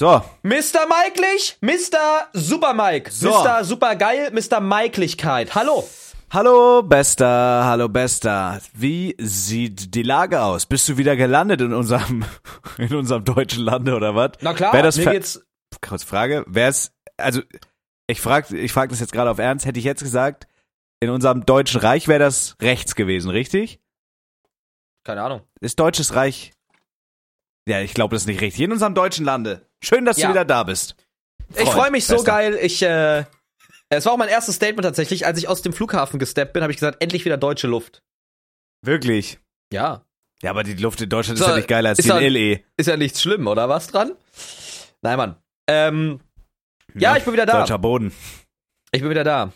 So, Mr. Maiklich, Mr. Super Mike, So. Mr. Supergeil, Mr. Maiklichkeit. Hallo. hallo Bester, hallo Bester. Wie sieht die Lage aus? Bist du wieder gelandet in unserem, in unserem deutschen Lande oder was? Na klar, Wär das mir geht's. Kurz Frage, wär's, also, ich frag, ich frag das jetzt gerade auf Ernst, hätte ich jetzt gesagt, in unserem deutschen Reich wäre das rechts gewesen, richtig? Keine Ahnung. Ist deutsches Reich, ja, ich glaube, das ist nicht richtig. In unserem deutschen Lande. Schön, dass Ja. du wieder da bist. Ich Freund, freue mich so Bester. geil. Ich, äh, es war auch mein erstes Statement tatsächlich. Als ich aus dem Flughafen gesteppt bin, habe ich gesagt, endlich wieder deutsche Luft. Wirklich. Ja. Ja, aber die Luft in Deutschland So, ist ja nicht geiler als ist die in LE. Ist ja nichts schlimm, oder was dran? Nein, Mann. Ähm, ja, ich bin wieder da. Deutscher Boden. Ich bin wieder da.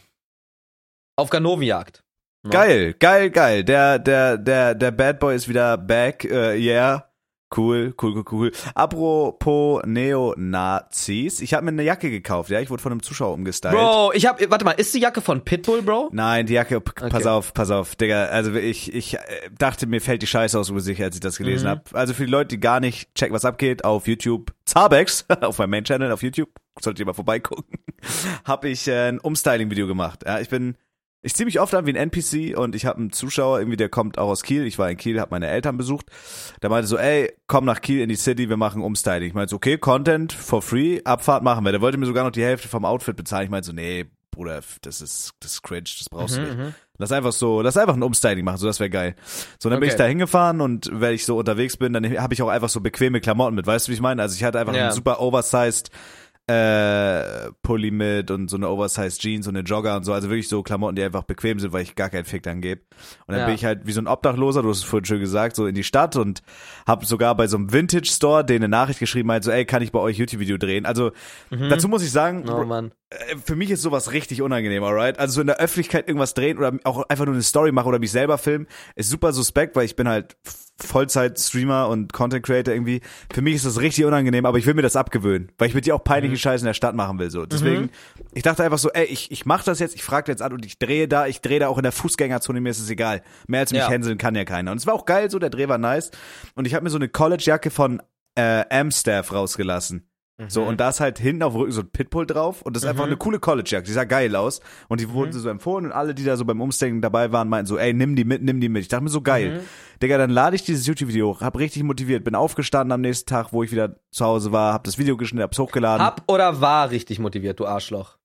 Auf Ganovenjagd. Ja. Geil, geil, geil. Der, der, der, der Bad Boy ist wieder back. Äh, yeah. Cool, cool, cool, cool. Apropos Neonazis. Ich habe mir eine Jacke gekauft, ja. Ich wurde von einem Zuschauer umgestylt. Bro, ich hab, warte mal, ist die Jacke von Pitbull, Bro? Nein, die Jacke, p- pass Okay. auf, pass auf, Digga. Also ich, ich äh, dachte, mir fällt die Scheiße aus dem Gesicht, als ich das gelesen Mhm. hab. Also für die Leute, die gar nicht checken, was abgeht, auf YouTube, Zabex, auf meinem Main-Channel auf YouTube, solltet ihr mal vorbeigucken, habe ich äh, ein Umstyling-Video gemacht. Ja, ich bin, ich zieh mich oft an wie ein NPC und ich habe einen Zuschauer, irgendwie, der kommt auch aus Kiel. Ich war in Kiel, habe meine Eltern besucht. Der meinte so, ey, komm nach Kiel in die City, wir machen Umstyling. Ich meinte so, okay, Content for free, Abfahrt machen wir. Der wollte mir sogar noch die Hälfte vom Outfit bezahlen. Ich meinte so, nee, Bruder, das ist, das ist cringe, das brauchst du nicht. Mhm, Lass einfach so, lass einfach ein Umstyling machen, so das wäre geil. So, dann bin Okay. ich da hingefahren und wenn ich so unterwegs bin, dann habe ich auch einfach so bequeme Klamotten mit. Weißt du, wie ich meine? Also ich hatte einfach Ja. einen super oversized äh, Pulli mit und so eine oversized Jeans und eine Jogger und so. Also wirklich so Klamotten, die einfach bequem sind, weil ich gar keinen Fick dann gebe. Und dann Ja. bin ich halt wie so ein Obdachloser, du hast es vorhin schon gesagt, so in die Stadt und habe sogar bei so einem Vintage Store denen eine Nachricht geschrieben, halt so, ey, kann ich bei euch YouTube-Video drehen? Also dazu muss ich sagen, Oh für mich ist sowas richtig unangenehm, alright? Also so in der Öffentlichkeit irgendwas drehen oder auch einfach nur eine Story machen oder mich selber filmen, ist super suspekt, weil ich bin halt Vollzeit-Streamer und Content Creator irgendwie. Für mich ist das richtig unangenehm, aber ich will mir das abgewöhnen, weil ich mit dir auch peinliche Scheiße in der Stadt machen will. So. Deswegen, ich dachte einfach so, ey, ich, ich mach das jetzt, ich frage jetzt an und ich drehe da, ich drehe da auch in der Fußgängerzone, mir ist es egal. Mehr als mich Ja. hänseln kann ja keiner. Und es war auch geil so, der Dreh war nice. Und ich habe mir so eine College-Jacke von äh, Amstaff rausgelassen. So, Mhm. und da ist halt hinten auf dem Rücken so ein Pitbull drauf und das ist einfach eine coole College-Jacke, die sah geil aus und die Mhm. wurden so empfohlen und alle, die da so beim Umstecken dabei waren, meinten so, ey, nimm die mit, nimm die mit. Ich dachte mir so, geil. Mhm. Digga, dann lade ich dieses YouTube-Video hoch, hab richtig motiviert, bin aufgestanden am nächsten Tag, wo ich wieder zu Hause war, hab das Video geschnitten, hab's hochgeladen. Hab oder war richtig motiviert, du Arschloch?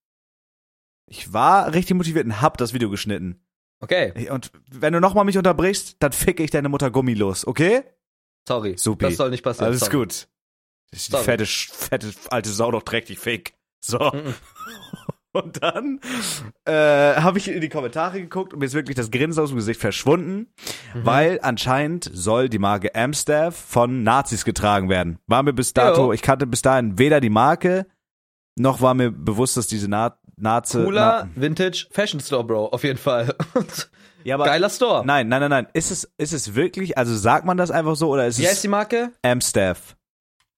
Ich war richtig motiviert und hab das Video geschnitten. Okay, Und wenn du nochmal mich unterbrichst, dann ficke ich deine Mutter Gummi los, okay? sorry. Supi. Das soll nicht passieren. Alles sorry. gut. Das ist die fette, fette, alte Sau doch trägt Fick. So. Mhm. Und dann äh, habe ich in die Kommentare geguckt und mir ist wirklich das Grinsen aus dem Gesicht verschwunden, Mhm. weil anscheinend soll die Marke Amstaff von Nazis getragen werden. War mir bis dato, Jo. ich kannte bis dahin weder die Marke, noch war mir bewusst, dass diese Na Nazi... Cooler Vintage Fashion Store, Bro, auf jeden Fall. ja, aber, Geiler Store. Nein, nein, nein, nein. Ist es, ist es wirklich, also sagt man das einfach so oder ist Wie heißt es die Marke? Amstaff?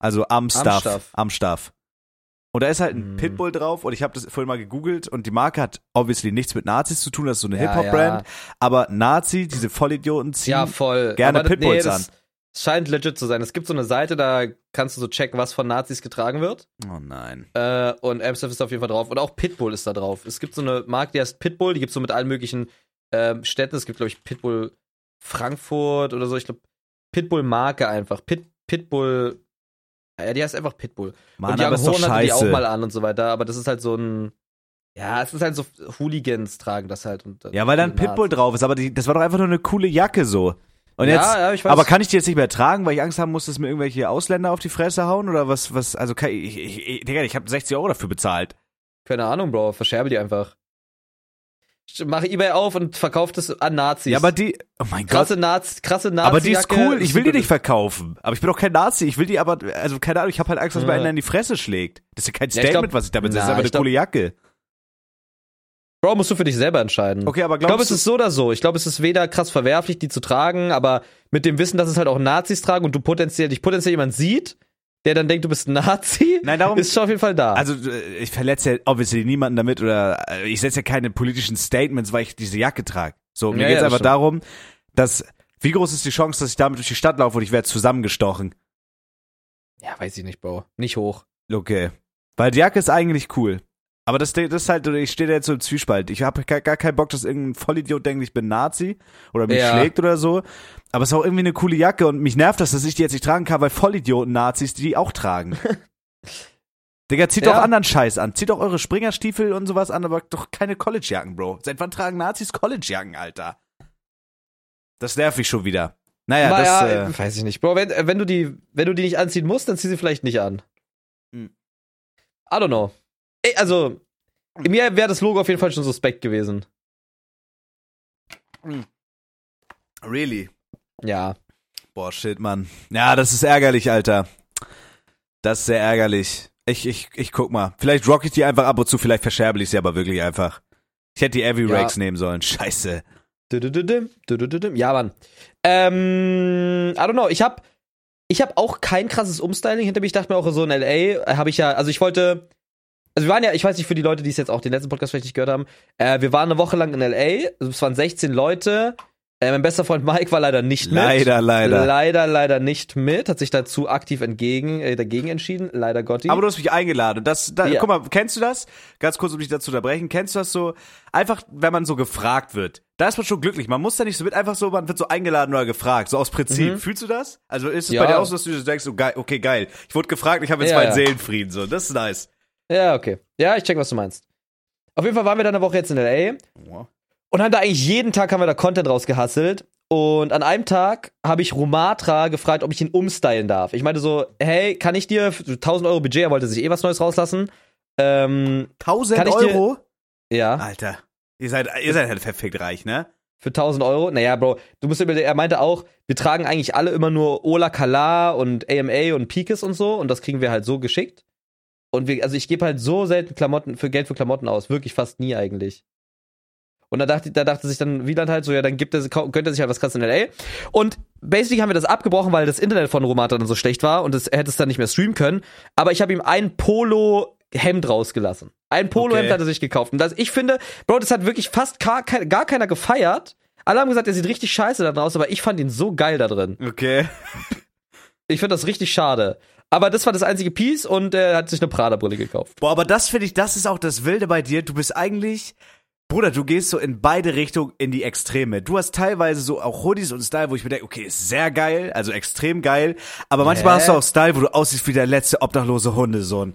Also Amstaff. Amstaff. Amstaff. Und da ist halt ein Hm. Pitbull drauf und ich habe das vorhin mal gegoogelt und die Marke hat obviously nichts mit Nazis zu tun, das ist so eine Ja, Hip-Hop-Brand, aber Nazi, diese Vollidioten ziehen Ja, voll. gerne Aber Pitbulls das an. Scheint legit zu sein. Es gibt so eine Seite, da kannst du so checken, was von Nazis getragen wird. Oh nein. Äh, und Amstaff ist auf jeden Fall drauf. Und auch Pitbull ist da drauf. Es gibt so eine Marke, die heißt Pitbull, die gibt es so mit allen möglichen ähm, Städten. Es gibt, glaube ich, Pitbull Frankfurt oder so. Ich glaube, Pitbull Marke einfach. Pit, Pitbull. Ja, die heißt einfach Pitbull. Mann, und Young Horn hatte die auch mal an und so weiter. Aber das ist halt so ein. Ja, es ist halt so, Hooligans tragen das halt. Und, Ja, weil da ein Pitbull Nazis. drauf ist, aber die, das war doch einfach nur eine coole Jacke so. Und Ja, jetzt, ja, ich weiß. aber kann ich die jetzt nicht mehr tragen, weil ich Angst haben muss, dass mir irgendwelche Ausländer auf die Fresse hauen oder was, was, also kann ich, ich, ich Digga, ich habe 60 Euro dafür bezahlt. Keine Ahnung, Bro. Verscherbe die einfach. Mach Ebay auf und verkauf das an Nazis. Ja, aber die, oh mein Gott. krasse Nazi, krasse Nazi. Aber die ist cool, ich will die nicht verkaufen. Aber ich bin doch kein Nazi, ich will die aber, also keine Ahnung, ich habe halt Angst, dass mir Ja. einer in die Fresse schlägt. Das ist ja kein Ja, ich Statement, glaub- was ich damit sage, das ist aber eine coole Jacke. Bro, musst du für dich selber entscheiden. Okay, aber ich glaube, glaubst es ist so oder so. Ich glaube, es ist weder krass verwerflich, die zu tragen, aber mit dem Wissen, dass es halt auch Nazis tragen und du potenziell, dich potenziell jemand sieht, der dann denkt, du bist ein Nazi, Nein, darum- ist schon auf jeden Fall da. Also äh, ich verletze ja obviously niemanden damit oder äh, ich setze ja keine politischen Statements, weil ich diese Jacke trage. So, mir Ja, geht's ja, einfach darum, dass wie groß ist die Chance, dass ich damit durch die Stadt laufe und ich werde zusammengestochen? ja, weiß ich nicht, Bro. Nicht hoch. Okay. Weil die Jacke ist eigentlich cool. Aber das, das ist halt, ich stehe da jetzt so im Zwiespalt. Ich habe gar, gar keinen Bock, dass irgendein Vollidiot denkt, ich bin Nazi oder mich Ja. schlägt oder so. Aber es ist auch irgendwie eine coole Jacke und mich nervt das, dass ich die jetzt nicht tragen kann, weil Vollidioten Nazis die auch tragen. Digga, zieht Ja. doch anderen Scheiß an. Zieht doch eure Springerstiefel und sowas an, aber doch keine Collegejacken, Bro. Seit wann tragen Nazis Collegejacken, Alter? Das nervt mich schon wieder. Naja, naja, das, äh, weiß ich nicht. Bro, wenn, äh, wenn, du die, wenn du die nicht anziehen musst, dann zieh sie vielleicht nicht an. Hm. I don't know. Also, mir wäre das Logo auf jeden Fall schon suspekt gewesen. really. Ja. Boah, shit, Mann. Ja, das ist ärgerlich, Alter. Das ist sehr ärgerlich. Ich, ich, ich guck mal. Vielleicht rock ich die einfach ab und zu, vielleicht verscherbe ich sie aber wirklich einfach. Ich hätte die Heavy Ja. Rakes nehmen sollen. Scheiße. Ja, Mann. Ähm, I don't know. Ich hab, ich hab auch kein krasses Umstyling hinter mir. Ich dachte mir auch so in LA habe ich ja, also ich wollte, also wir waren ja, ich weiß nicht für die Leute, die es jetzt auch den letzten Podcast vielleicht nicht gehört haben, äh, wir waren eine Woche lang in LA. Also es waren 16 Leute. Äh, mein bester Freund Mike war leider nicht mit. Leider, leider. Leider, leider nicht mit. Hat sich dazu aktiv entgegen, äh, dagegen entschieden. Leider Gotti. Aber du hast mich eingeladen. Das, da, Ja. Guck mal, kennst du das? Ganz kurz, um dich dazu zu unterbrechen. Kennst du das so? Einfach, wenn man so gefragt wird. Da ist man schon glücklich. Man muss da nicht so mit, einfach so, man wird so eingeladen oder gefragt. So aus Prinzip. Mhm. Fühlst du das? Also ist es Ja. bei dir auch so, dass du denkst, so geil, okay, geil. Ich wurde gefragt, ich habe jetzt Ja, meinen. Seelenfrieden. So, das ist nice. Ja, okay. Ja, ich check, was du meinst. Auf jeden Fall waren wir dann eine Woche jetzt in LA. Und haben da eigentlich jeden Tag haben wir da Content rausgehasselt. Und an einem Tag habe ich Rumatra gefragt, ob ich ihn umstylen darf. Ich meinte so, hey, kann ich dir für 1000 Euro Budget, er wollte sich eh was Neues rauslassen. Ähm, 1000 Kann ich dir- Euro? ja, Alter. Ihr seid, ihr seid halt perfekt reich, ne? für 1000 Euro. Naja, Bro, du musst über, er meinte auch, wir tragen eigentlich alle immer nur Ola Kala und AMA und Pikes und so. Und das kriegen wir halt so geschickt. Und wir, also ich gebe halt so selten Klamotten, für Geld für Klamotten aus. Wirklich fast nie eigentlich. Und da dachte, da dachte sich dann Wieland halt so, ja, dann gibt er, gönnt er sich halt was krasses in L.A. Und basically haben wir das abgebrochen, weil das Internet von Romata dann so schlecht war und es, er hätte es dann nicht mehr streamen können. Aber ich habe ihm ein Polo-Hemd rausgelassen. Ein Polo-Hemd Okay. hat er sich gekauft. Und das, ich finde, Bro, das hat wirklich fast gar, gar keiner gefeiert. Alle haben gesagt, er sieht richtig scheiße da draus, aber ich fand ihn so geil da drin. Okay. Ich finde das richtig schade. Aber das war das einzige Piece und er hat sich eine Prada-Brille gekauft. Boah, aber das finde ich, das ist auch das Wilde bei dir. Du bist eigentlich, Bruder, du gehst so in beide Richtungen in die Extreme. Du hast teilweise so auch Hoodies und Style, wo ich mir denke, okay, ist sehr geil, also extrem geil. Aber manchmal Hä? hast du auch Style, wo du aussiehst wie der letzte obdachlose Hundesohn.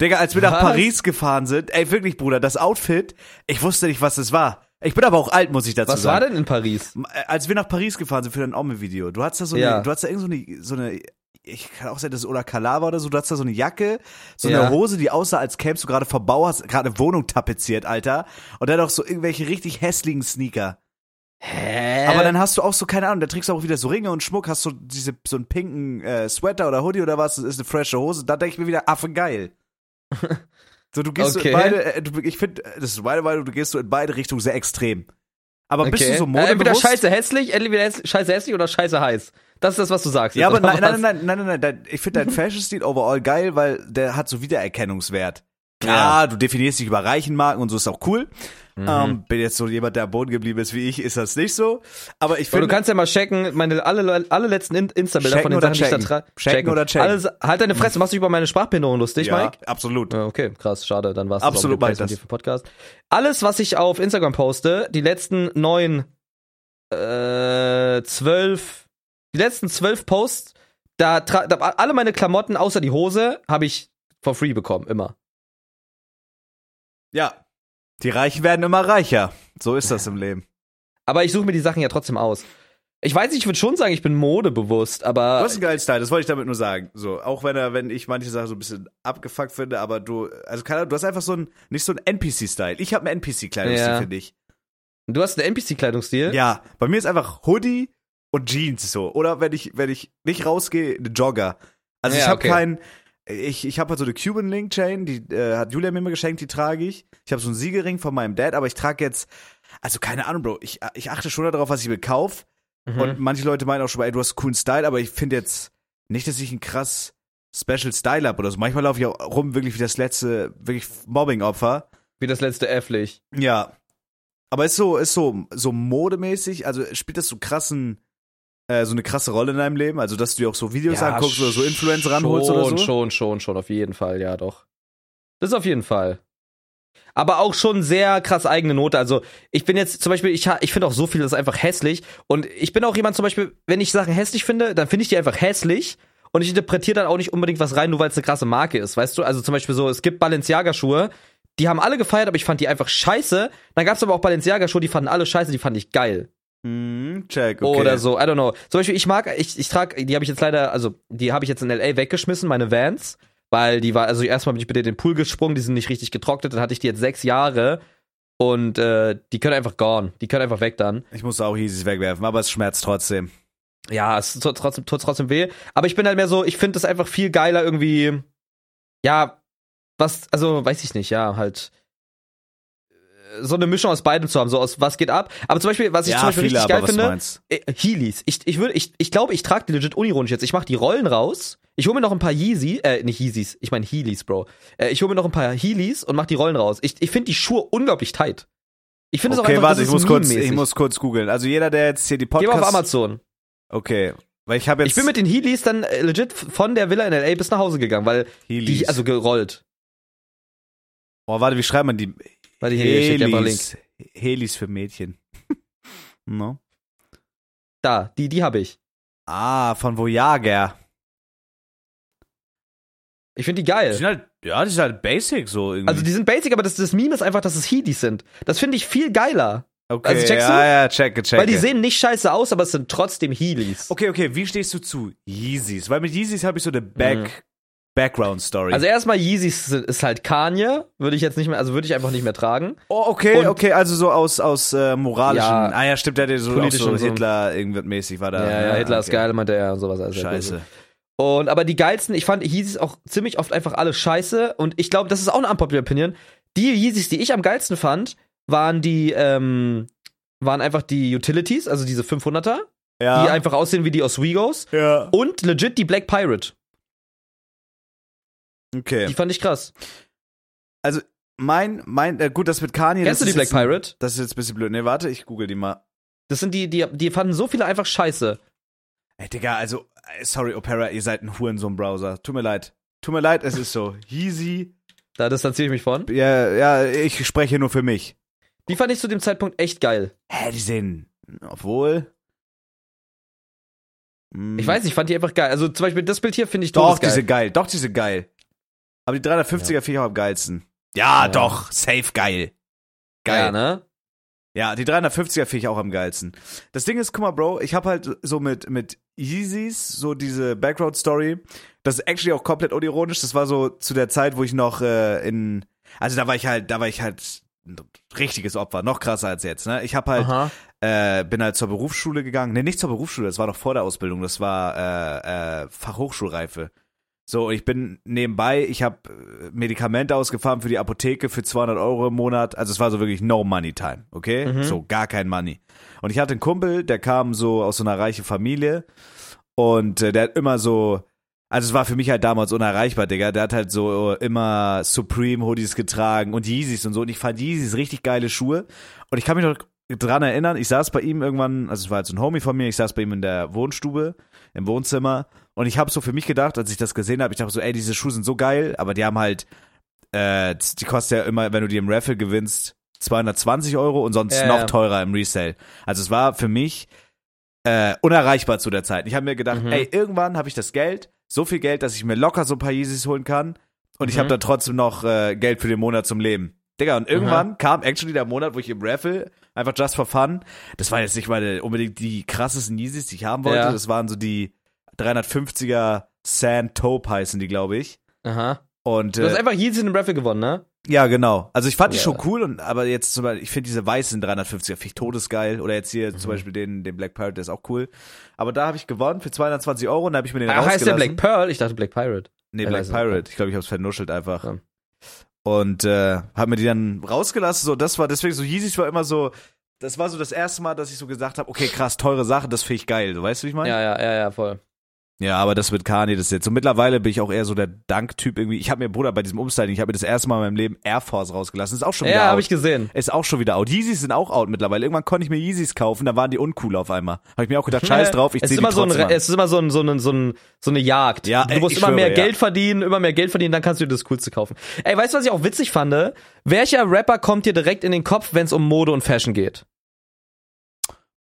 Digga, als wir nach Was? Paris gefahren sind, ey, wirklich, Bruder, das Outfit, ich wusste nicht, was es war. Ich bin aber auch alt, muss ich dazu Was sagen. war denn in Paris? Äh, Als wir nach Paris gefahren sind für dein Ome-Video, du hattest da so Ja. eine, du hattest da irgend so eine, so eine, ich kann auch sein, das ist oder Kalava oder so, du hattest da so eine Jacke, so Ja. eine Hose, die aussah, als kämst du gerade vom Bau, hast gerade eine Wohnung tapeziert, Alter. Und dann auch so irgendwelche richtig hässlichen Sneaker. Hä? Aber dann hast du auch so, keine Ahnung, da trägst du auch wieder so Ringe und Schmuck, hast so diese, so einen pinken äh, Sweater oder Hoodie oder was, das ist eine frische Hose, da denke ich mir wieder, Affe geil. So, du gehst Okay. so in beide, äh, du, ich finde, das ist meine Meinung, du gehst so in beide Richtungen sehr extrem. Aber bist du so äh, entweder modebewusst? scheiße hässlich, entweder scheiße hässlich oder scheiße heiß. Das ist das, was du sagst. Ja, aber nein, nein, nein, nein, nein, nein. Ich finde deinen Fashion-Stil overall geil, weil der hat so Wiedererkennungswert. Klar, du definierst dich über reichen Marken und so ist auch cool. Mhm. Ähm, bin jetzt so jemand, der am Boden geblieben ist wie ich, ist das nicht so. Aber ich finde, du kannst ja mal checken, meine alle, alle letzten In- Insta-Bilder von Checken den Sachen, die ich da checken? Checken oder checken? Alles, halt deine Fresse, machst du dich über meine Sprachbehinderung lustig, ja, Mike? absolut. Ja, okay, krass, schade, dann Absolut, mit ich dem Placement das. Podcast. Alles, was ich auf Instagram poste, die letzten neun, äh, zwölf, die letzten zwölf Posts, da, da alle meine Klamotten außer die Hose habe ich for free bekommen, immer. Ja. Die Reichen werden immer reicher. So ist das im Leben. Aber ich suche mir die Sachen ja trotzdem aus. Ich weiß nicht, ich würde schon sagen, ich bin modebewusst, aber Du hast einen geilen Style, das wollte ich damit nur sagen. So, auch wenn er, wenn ich manche Sachen so ein bisschen abgefuckt finde, aber du, also keine Ahnung, du hast einfach so ein, nicht so ein NPC-Style. Ich habe einen NPC-Kleidungsstil, Ja. finde ich. du hast einen NPC-Kleidungsstil. Ja, bei mir ist einfach Hoodie und Jeans so. Oder wenn ich, wenn ich nicht rausgehe, eine Jogger. Also ich Ja, habe okay. keinen, ich, ich habe halt so eine Cuban Link Chain, die äh, hat Julia mir immer geschenkt, die trage ich. Ich habe so einen Siegelring von meinem Dad, aber ich trage jetzt, also keine Ahnung, Bro, ich, ich achte schon darauf, was ich mir kauf. Mhm. Und manche Leute meinen auch schon, ey, du hast coolen Style, aber ich finde jetzt nicht, dass ich einen krass Special Style hab oder so. Manchmal laufe ich auch rum wirklich wie das letzte, wirklich Mobbing-Opfer. Wie das letzte Äfflich. Ja. Aber ist so, ist so, so modemäßig, also spielt das so krassen äh, so eine krasse Rolle in deinem Leben? Also, dass du dir auch so Videos Ja, anguckst oder so Influencer ranholst oder so? Schon, schon, schon, schon, auf jeden Fall, ja, doch. Das auf jeden Fall. Aber auch schon sehr krass eigene Note. Also, ich bin jetzt zum Beispiel, ich, ich finde auch so viel, das ist einfach hässlich. Und ich bin auch jemand zum Beispiel, wenn ich Sachen hässlich finde, dann finde ich die einfach hässlich. Und ich interpretiere dann auch nicht unbedingt was rein, nur weil es eine krasse Marke ist, weißt du? Also zum Beispiel so, es gibt Balenciaga-Schuhe, die haben alle gefeiert, aber ich fand die einfach scheiße. Dann gab es aber auch Balenciaga-Schuhe, die fanden alle scheiße, die fand ich geil. Hm, check, okay. Oder so, I don't know. Zum Beispiel, ich mag, ich, ich trage, die habe ich jetzt leider, also die habe ich jetzt in LA weggeschmissen, meine Vans, weil die war, also erstmal bin ich bitte in den Pool gesprungen, die sind nicht richtig getrocknet, dann hatte ich die jetzt sechs Jahre und äh, die können einfach gone, die können einfach weg dann. Ich muss auch Yeezys wegwerfen, aber es schmerzt trotzdem. Ja, es tut trotzdem, tut trotzdem weh. Aber ich bin halt mehr so, ich finde es einfach viel geiler irgendwie, ja, was, also weiß ich nicht, ja, halt so eine Mischung aus beidem zu haben, so aus was geht ab. Aber zum Beispiel, was ich ja, zum Beispiel richtig geil finde, äh, Heelys. Ich, ich würde, ich, ich glaube, ich trage die legit unironisch jetzt. Ich mache die Rollen raus. Ich hole mir noch ein paar Yeezy, äh, nicht Yeezys, ich meine Heelys, Bro. Äh, ich hole mir noch ein paar Heelys und mach die Rollen raus. Ich, ich finde die Schuhe unglaublich tight. Ich finde es auch Okay, einfach, warte, ich muss kurz, ich muss kurz googeln. Also jeder, der jetzt hier die Geh Podcast... mal auf Amazon. Okay, weil ich habe jetzt... Ich bin mit den Heelys dann äh, legit von der Villa in LA bis nach Hause gegangen, weil Heelys. die, also gerollt. Oh, warte, wie schreibt man die? Die hier steht ja einfach Link. Helis. Helis für Mädchen. no. Da, die, die habe ich. Ah, von Voyager. Ich finde die Die geil. sind halt, ja, die sind halt basic so irgendwie. Also die sind basic, aber das, das Meme ist einfach, dass es Heelys sind. Das finde ich viel geiler. okay, also checkst ja, du? ja, checke, checke. Weil die sehen nicht scheiße aus, aber es sind trotzdem Heelys. Okay, okay, wie stehst du zu Yeezys? Weil mit Yeezys habe ich so eine Back, Background Story. Also erstmal Yeezys ist halt Kanye, würde ich jetzt nicht mehr, also würde ich einfach nicht mehr tragen. oh, okay, Und- okay, also so aus aus äh, moralischen. Ja, ah ja, stimmt, der hat so, so. Hitler irgendwas mäßig war da. ja, ja, ne? Hitler ist okay. geil, meinte er und sowas. alles. Scheiße. Und aber die geilsten, ich fand Yeezys auch ziemlich oft einfach alle scheiße und ich glaube, das ist auch eine unpopular Opinion. Die Yeezys, die ich am geilsten fand, waren die ähm, waren einfach die Utilities, also diese 500er, die Ja. einfach aussehen wie die Oswegos ja. und legit die Black Pirate. Okay. Die fand ich krass. Mein mein äh, gut, das mit Kanye. Kennst du das die ist Black jetzt Pirate? Das ist jetzt ein bisschen blöd. Nee, warte, ich google die mal. Das sind die, die, die fanden so viele einfach scheiße. Ey, Digga, also, äh, sorry, Opera, ihr seid ein Hurensohn-Browser. Tut mir leid. Tut mir leid, es ist so. Yeezy. Da distanziere ich mich von. Ja, ja, ich spreche nur für mich. Die fand ich zu dem Zeitpunkt echt geil. Hä, die sehen, obwohl. Hm. Ich weiß nicht, ich fand die einfach geil. Also zum Beispiel das Bild hier finde ich Doch, todesgeil. die sind geil. Doch, die sind geil. Aber die 350er finde ich auch am geilsten. Ja, Ja. doch, safe geil. Geil. Ja, ne? Ja, die 350er finde ich auch am geilsten. Das Ding ist, guck mal, Bro, ich habe halt so mit, mit Yeezys so diese Background-Story. Das ist actually auch komplett unironisch. Das war so zu der Zeit, wo ich noch äh, in. Also da war ich halt, da war ich halt ein richtiges Opfer, noch krasser als jetzt, ne? Ich habe halt, äh, bin halt zur Berufsschule gegangen. Ne, nicht zur Berufsschule, das war noch vor der Ausbildung, das war äh, äh, Fachhochschulreife. So, ich bin nebenbei, ich habe Medikamente ausgefahren für die Apotheke für 200 Euro im Monat. Also es war so wirklich no money time, okay? Mhm. So gar kein Money. Und ich hatte einen Kumpel, der kam so aus so einer reichen Familie und äh, der hat immer so, also es war für mich halt damals unerreichbar, Digga. Der hat halt so immer Supreme Hoodies getragen und Yeezys und so. Und ich fand Yeezys richtig geile Schuhe. Und ich kann mich noch dran erinnern, ich saß bei ihm irgendwann, also es war jetzt ein Homie von mir, ich saß bei ihm in der Wohnstube, im Wohnzimmer. Und ich habe so für mich gedacht, als ich das gesehen habe, ich dachte so, ey, diese Schuhe sind so geil, aber die haben halt, äh, die kosten ja immer, wenn du die im Raffle gewinnst, 220 Euro und sonst Ja, noch ja. teurer im Resale. Also es war für mich äh, unerreichbar zu der Zeit. Ich habe mir gedacht, Mhm. ey, irgendwann habe ich das Geld, so viel Geld, dass ich mir locker so ein paar Yeezys holen kann und ich Mhm. habe dann trotzdem noch äh, Geld für den Monat zum Leben. Digga, und irgendwann kam actually der Monat, wo ich im Raffle einfach just for fun, das war jetzt nicht meine unbedingt die krassesten Yeezys, die ich haben wollte, Ja. das waren so die 350er Sand Taupe heißen die, glaube ich. Aha. Und Du hast äh, einfach Yeezy in dem Raffle gewonnen, ne? ja, genau. Also ich fand die Ja. schon cool, und aber jetzt zum Beispiel, ich finde diese weißen 350er finde ich todesgeil. Oder jetzt hier Mhm. zum Beispiel den, den Black Pirate, der ist auch cool. Aber da habe ich gewonnen für 220 Euro und da habe ich mir den Ach, heißt der rausgelassen. Black Pearl? Ich dachte Black Pirate. Nee, Black Pirate. Ich glaube, ich habe es vernuschelt einfach. Ja. Und äh, habe mir die dann rausgelassen. So, das war deswegen so Yeezys war immer so. Das war so das erste Mal, dass ich so gesagt habe, okay, krass, teure Sache, das finde ich geil. So, weißt du, wie ich meine? Ja, ja, ja, ja, voll. Ja, aber das mit Kanye, das jetzt so mittlerweile bin ich auch eher so der Dank-Typ irgendwie. Ich habe mir, Bruder, bei diesem Umstyling, ich habe mir das erste Mal in meinem Leben Air Force rausgelassen. Ist auch schon wieder Ja, out. habe ich gesehen. Ist auch schon wieder out. Yeezys sind auch out mittlerweile. Irgendwann konnte ich mir Yeezys kaufen, da waren die uncool auf einmal. Habe ich mir auch gedacht, scheiß drauf, ich es zieh ist die immer so ein, an. Es ist immer so, ein, so, ein, so, ein, so eine Jagd. Ja, du musst immer schwöre, mehr ja. Geld verdienen, immer mehr Geld verdienen, dann kannst du dir das Coolste kaufen. Ey, weißt du, was ich auch witzig fand? Welcher Rapper kommt dir direkt in den Kopf, wenn es um Mode und Fashion geht?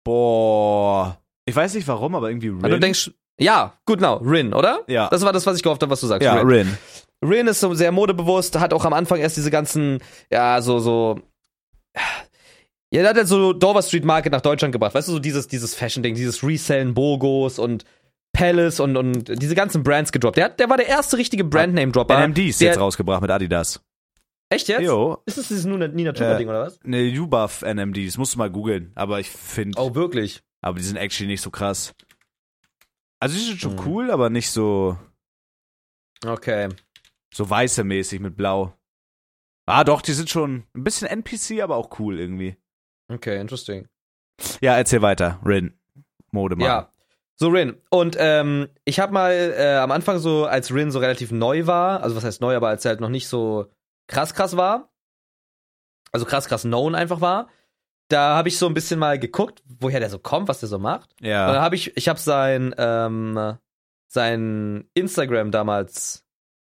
Boah. Ich weiß nicht warum, aber irgendwie Rin. Weil du denkst, ja, gut, genau, Rin, oder? Ja. Das war das, was ich gehofft habe, was du sagst. ja, Rin. Rin. Rin ist so sehr modebewusst, hat auch am Anfang erst diese ganzen, ja, so, so. Ja, der hat halt so Dover Street Market nach Deutschland gebracht. Weißt du, so dieses, dieses Fashion-Ding, dieses Resellen Bogos und Palace und, und diese ganzen Brands gedroppt. Der, hat, der war der erste richtige Brandname-Dropper. NMD ist jetzt rausgebracht mit Adidas. Echt jetzt? Jo. Ist das dieses Nina, Nina Chuba Äh, oder was? Ne, U-Buff NMD, das musst du mal googeln. Aber ich finde, Oh, wirklich? aber die sind actually nicht so krass. Also die sind schon Hm. cool, aber nicht so, Okay. so weiße mäßig mit Blau. Ah, doch, die sind schon ein bisschen NPC, aber auch cool irgendwie. Okay, interesting. Ja, erzähl weiter. Rin. Mode machen. Ja. So Rin. Und ähm, ich habe mal äh, am Anfang so, als Rin so relativ neu war, also was heißt neu, aber als er halt noch nicht so krass krass war, also krass krass known einfach war, da habe ich so ein bisschen mal geguckt, woher der so kommt, was der so macht. Und dann Ja. habe ich, ich habe sein, ähm, sein Instagram damals,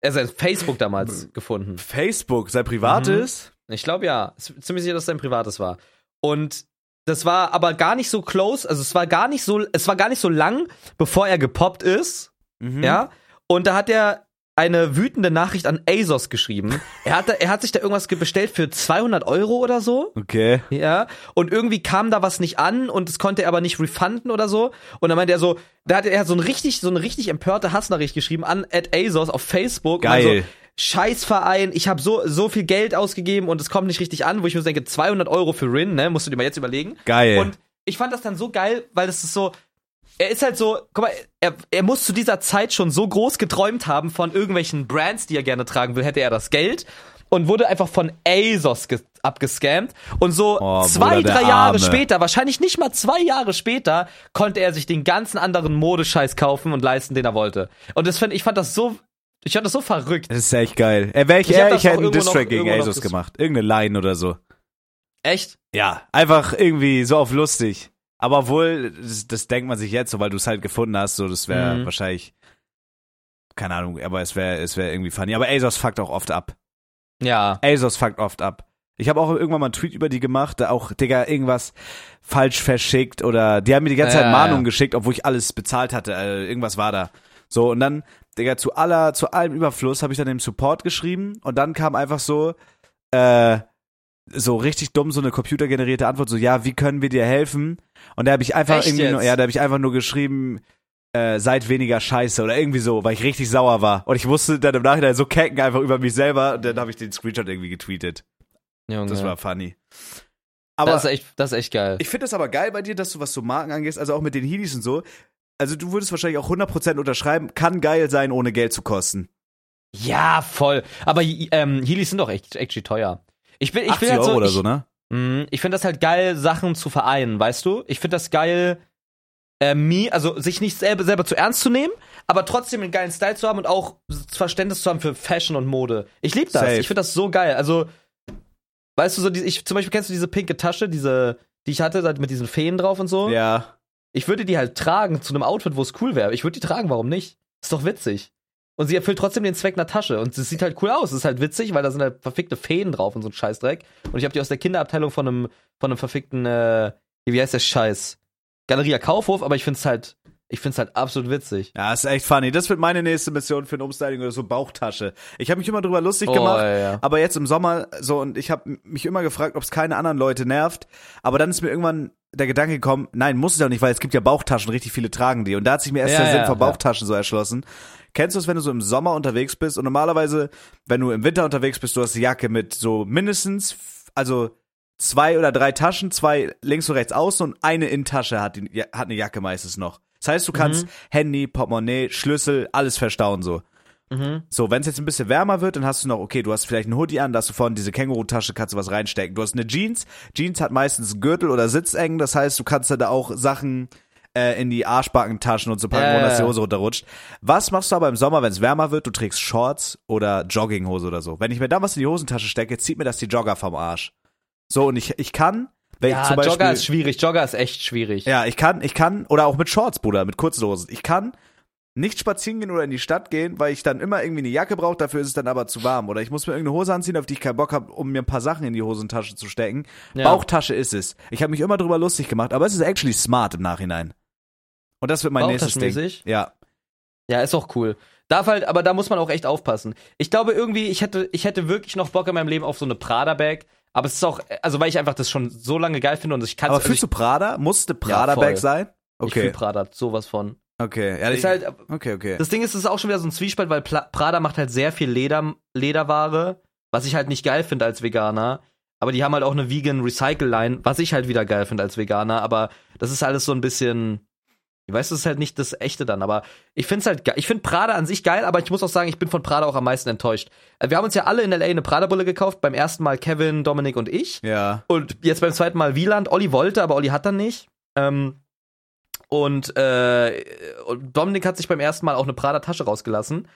äh, sein Facebook damals gefunden. Facebook, sein privates. Ich glaube ja. Ziemlich sicher, dass sein privates war. Und das war aber gar nicht so close, also es war gar nicht so, es war gar nicht so lang, bevor er gepoppt ist, Mhm. ja. Und da hat er eine wütende Nachricht an ASOS geschrieben. Er hat, da- er hat sich da irgendwas ge- bestellt für 200 Euro oder so. Okay. Ja, und irgendwie kam da was nicht an und das konnte er aber nicht refunden oder so. Und dann meinte er so, da hat er so, ein richtig, so eine richtig empörte Hassnachricht geschrieben an at ASOS auf Facebook. Geil. Scheißverein, ich habe so, so viel Geld ausgegeben und es kommt nicht richtig an, wo ich mir so denke, 200 Euro für Rin, ne, musst du dir mal jetzt überlegen. Geil. Und ich fand das dann so geil, weil das ist so, er ist halt so, guck mal, er, er muss zu dieser Zeit schon so groß geträumt haben von irgendwelchen Brands, die er gerne tragen will, hätte er das Geld und wurde einfach von ASOS ge- abgescammt und so Oh, zwei, Bruder, der drei Jahre später, wahrscheinlich nicht mal zwei Jahre später, konnte er sich den ganzen anderen Modescheiß kaufen und leisten, den er wollte. Und das fand, ich fand das so, ich fand das so verrückt. Das ist echt geil. Äh, wär ich, Ich er, das ich hätte einen Distrack gegen ASOS gemacht. Irgendeine Line oder so. Echt? Ja, einfach irgendwie so auf lustig. Aber obwohl, das, das denkt man sich jetzt so, weil du es halt gefunden hast, so, das wäre Mhm. wahrscheinlich, keine Ahnung, aber es wäre es wäre irgendwie funny. Aber ASOS fuckt auch oft ab. Ja. ASOS fuckt oft ab. Ich habe auch irgendwann mal einen Tweet über die gemacht, da auch, Digga, irgendwas falsch verschickt oder die haben mir die ganze Zeit Ja, Mahnungen ja. geschickt, obwohl ich alles bezahlt hatte. Äh, irgendwas war da. So, und dann, Digga, zu aller, zu allem Überfluss habe ich dann dem Support geschrieben und dann kam einfach so, äh, so richtig dumm so eine computergenerierte Antwort, so, ja, wie können wir dir helfen? Und da habe ich einfach Echt irgendwie nur, ja, da habe ich einfach nur geschrieben, äh, seid weniger scheiße oder irgendwie so, weil ich richtig sauer war. Und ich musste dann im Nachhinein so kecken einfach über mich selber und dann habe ich den Screenshot irgendwie getweetet. Junge. Das war funny. Aber das ist echt, das ist echt geil. ich finde das aber geil bei dir, dass du was so Marken angehst, also auch mit den Heelys und so. Also du würdest wahrscheinlich auch 100% unterschreiben, kann geil sein, ohne Geld zu kosten. Ja, voll. Aber ähm, Heelys sind doch echt, echt teuer. Ich bin, ich 80 bin halt Euro so, oder ich, so, ne? mh, ich finde das halt geil, Sachen zu vereinen, weißt du? Ich finde das geil, äh, me, also sich nicht selber, selber zu ernst zu nehmen, aber trotzdem einen geilen Style zu haben und auch Verständnis zu haben für Fashion und Mode. Ich liebe das. Safe. Ich finde das so geil. Also, weißt du, so, die, ich, zum Beispiel kennst du diese pinke Tasche, diese, die ich hatte, mit diesen Feen drauf und so? Ja. Ich würde die halt tragen zu einem Outfit, wo es cool wäre. Ich würde die tragen, warum nicht? Ist doch witzig. Und sie erfüllt trotzdem den Zweck einer Tasche. Und es sieht halt cool aus. Es ist halt witzig, weil da sind halt verfickte Feen drauf und so ein Scheißdreck. Und ich habe die aus der Kinderabteilung von einem, von einem verfickten, äh, wie heißt der Scheiß? Galeria Kaufhof, aber ich find's halt, ich find's halt absolut witzig. Ja, ist echt funny. Das wird meine nächste Mission für ein Umstyling oder so Bauchtasche. Ich habe mich immer drüber lustig Oh, gemacht, ja, ja. aber jetzt im Sommer so und ich habe mich immer gefragt, ob es keine anderen Leute nervt, aber dann ist mir irgendwann der Gedanke gekommen, nein, muss es ja nicht, weil es gibt ja Bauchtaschen, richtig viele tragen die und da hat sich mir erst Ja, der Sinn ja. Bauchtaschen so erschlossen. Kennst du es, wenn du so im Sommer unterwegs bist und normalerweise, wenn du im Winter unterwegs bist, du hast eine Jacke mit so mindestens, also zwei oder drei Taschen, zwei links und rechts außen und eine Innentasche hat, die, ja, hat eine Jacke meistens noch. Das heißt, du kannst Handy, Portemonnaie, Schlüssel, alles verstauen so. Mhm. So, wenn es jetzt ein bisschen wärmer wird, dann hast du noch, okay, du hast vielleicht einen Hoodie an, da hast du vorne diese Känguru-Tasche, kannst du was reinstecken. Du hast eine Jeans. Jeans hat meistens Gürtel oder Sitzengen, das heißt, du kannst da auch Sachen äh, in die Arschbackentaschen und so packen, ohne dass die. Hose runterrutscht. Was machst du aber im Sommer, wenn es wärmer wird? Du trägst Shorts oder Jogginghose oder so. Wenn ich mir da was in die Hosentasche stecke, zieht mir das die Jogger vom Arsch. So, und ich, ich kann, wenn ich Ja, zum Beispiel, Jogger ist schwierig. Jogger ist echt schwierig. ja, ich kann, ich kann, oder auch mit Shorts, Bruder, mit kurzen Hosen. Ich kann nicht spazieren gehen oder in die Stadt gehen, weil ich dann immer irgendwie eine Jacke brauche, dafür ist es dann aber zu warm. Oder ich muss mir irgendeine Hose anziehen, auf die ich keinen Bock habe, um mir ein paar Sachen in die Hosentasche zu stecken. Ja. Bauchtasche ist es. Ich habe mich immer drüber lustig gemacht, aber es ist actually smart im Nachhinein. Und das wird mein nächstes Ding. Ja. Ja, ist auch cool. Darf halt, aber da muss man auch echt aufpassen. Ich glaube irgendwie, ich hätte, ich hätte wirklich noch Bock in meinem Leben auf so eine Prada-Bag. Aber es ist auch, also weil ich einfach das schon so lange geil finde und ich kann Aber also fühlst du Prada? Musste Prada voll. Bag sein? ich, ich fühl Okay. Prada sowas von. Okay. Ja, Ist halt, okay, okay. das Ding ist, es ist auch schon wieder so ein Zwiespalt, weil Prada macht halt sehr viel Leder, Lederware, was ich halt nicht geil finde als Veganer. Aber die haben halt auch eine Vegan Recycle Line, was ich halt wieder geil finde als Veganer. Aber das ist alles so ein bisschen, ich weiß, das ist halt nicht das Echte dann. Aber ich finde es halt, ge- ich finde Prada an sich geil, aber ich muss auch sagen, ich bin von Prada auch am meisten enttäuscht. Äh, Wir haben uns ja alle in LA eine Prada-Brille gekauft. Beim ersten Mal Kevin, Dominik und ich. ja. Und jetzt beim zweiten Mal Wieland. Olli wollte, aber Olli hat dann nicht. Ähm, und, äh, Dominik hat sich beim ersten Mal auch eine Prada-Tasche rausgelassen.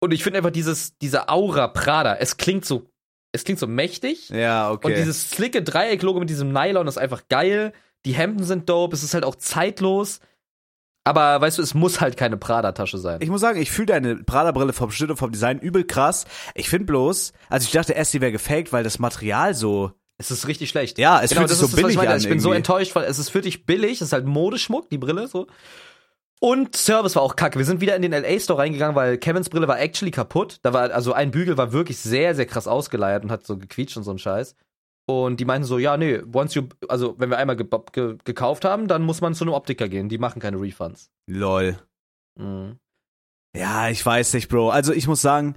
Und ich finde einfach dieses, diese Aura Prada, es klingt so, es klingt so mächtig. Ja, okay. Und dieses slicke Dreieck-Logo mit diesem Nylon ist einfach geil. Die Hemden sind dope, es ist halt auch zeitlos. Aber weißt du, es muss halt keine Prada-Tasche sein. Ich muss sagen, ich fühle deine Prada-Brille vom Schnitt und vom Design übel krass. Ich finde bloß, also ich dachte erst, die wäre gefaked, weil das Material so. Es ist richtig schlecht. Ja, es fühlt sich so ist billig ich an Ich bin so irgendwie. enttäuscht, weil es ist wirklich billig, es ist halt Modeschmuck, die Brille so. Und Service war auch kacke. Wir sind wieder in den LA Store reingegangen, weil Kevins Brille war actually kaputt. Da war also ein Bügel war wirklich sehr sehr krass ausgeleiert und hat so gequietscht und so ein Scheiß. Und die meinten so, ja, nee, once you also wenn wir einmal ge ge gekauft haben, dann muss man zu einem Optiker gehen, die machen keine Refunds. Lol. Mhm. Ja, ich weiß nicht, Bro. Also ich muss sagen,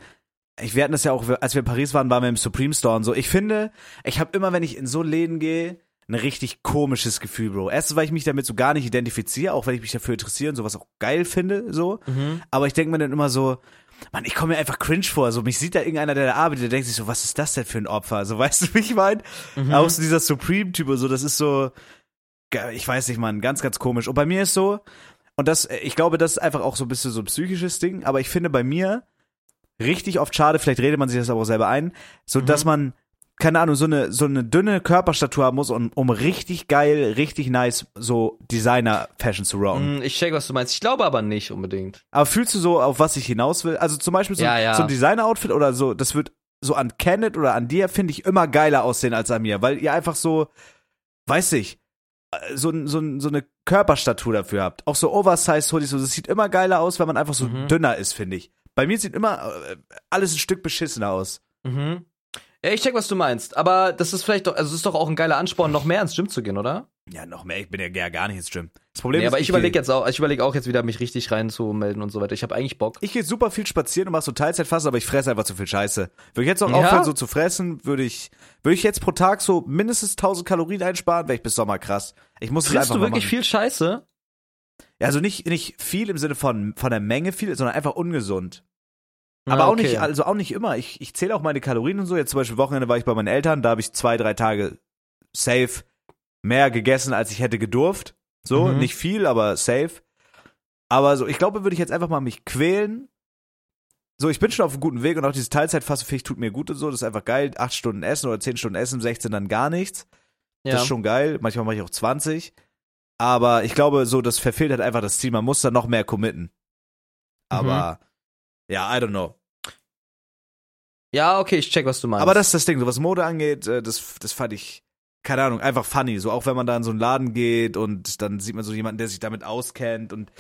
ich wir hatten das ja auch, als wir in Paris waren, waren wir im Supreme Store und so. Ich finde, ich habe immer, wenn ich in so Läden gehe, ein richtig komisches Gefühl, Bro. Erstens, weil ich mich damit so gar nicht identifiziere, auch wenn ich mich dafür interessiere und sowas auch geil finde, so. Mhm. Aber ich denke mir dann immer so, Mann, ich komme mir einfach cringe vor. So, mich sieht da irgendeiner, der da arbeitet, der denkt sich so, was ist das denn für ein Opfer? So, weißt du, wie ich meine? Mhm. Auch so dieser Supreme-Typ und so, das ist so, ich weiß nicht, Mann, ganz, ganz komisch. Und bei mir ist so, und das, ich glaube, das ist einfach auch so ein bisschen so ein psychisches Ding, aber ich finde bei mir richtig oft schade, vielleicht redet man sich das aber auch selber ein, so Mhm. dass man, keine Ahnung, so eine, so eine dünne Körperstatur haben muss, um, um richtig geil, richtig nice so Designer-Fashion zu rocken. Mhm, Ich check, was du meinst. Ich glaube aber nicht unbedingt. Aber fühlst du so, auf was ich hinaus will? Also zum Beispiel so, Ja, ja. so ein Designer-Outfit oder so, das wird so an Kenneth oder an dir, finde ich, immer geiler aussehen als an mir, weil ihr einfach so, weiß ich, äh, so, so, so eine Körperstatur dafür habt. Auch so Oversize Hoodies, so, das sieht immer geiler aus, wenn man einfach so Mhm. dünner ist, finde ich. Bei mir sieht immer äh, alles ein Stück beschissener aus. Mhm. Ja, ich check, was du meinst. Aber das ist vielleicht doch, also es ist doch auch ein geiler Ansporn, noch mehr ins Gym zu gehen, oder? Ja, noch mehr, ich bin ja gar nicht ins Gym. Das Problem Nee, ist, aber ich überlege geh- jetzt auch, ich überlege auch jetzt wieder, mich richtig reinzumelden und so weiter. Ich habe eigentlich Bock. Ich gehe super viel spazieren und mach so Teilzeitfasten, aber ich fresse einfach zu viel Scheiße. Würde ich jetzt noch Ja? aufhören, so zu fressen, würde ich, würde ich jetzt pro Tag so mindestens 1000 Kalorien einsparen, wäre ich bis Sommer krass. Ich muss es Frisst du wirklich viel Scheiße? Ja, also nicht, nicht viel im Sinne von, von der Menge viel, sondern einfach ungesund. Aber Ah, auch okay. nicht, also auch nicht immer. Ich, ich zähle auch meine Kalorien und so. Jetzt zum Beispiel Wochenende war ich bei meinen Eltern, da habe ich zwei, drei Tage safe mehr gegessen, als ich hätte gedurft. So, Mhm. nicht viel, aber safe. Aber so, ich glaube, würde ich jetzt einfach mal mich quälen. So, ich bin schon auf einem guten Weg und auch dieses Teilzeitfasten finde ich tut mir gut und so. Das ist einfach geil. Acht Stunden essen oder zehn Stunden essen, 16 dann gar nichts. ja. Das ist schon geil. Manchmal mache ich auch 20. Aber ich glaube, so, das verfehlt halt einfach das Ziel. Man muss da noch mehr committen. Aber, ja, I don't know. Ja, okay, ich check, was du meinst. Aber das ist das Ding, so was Mode angeht, äh, das, das fand ich, keine Ahnung, einfach funny. So auch wenn man da in so einen Laden geht und dann sieht man so jemanden, der sich damit auskennt und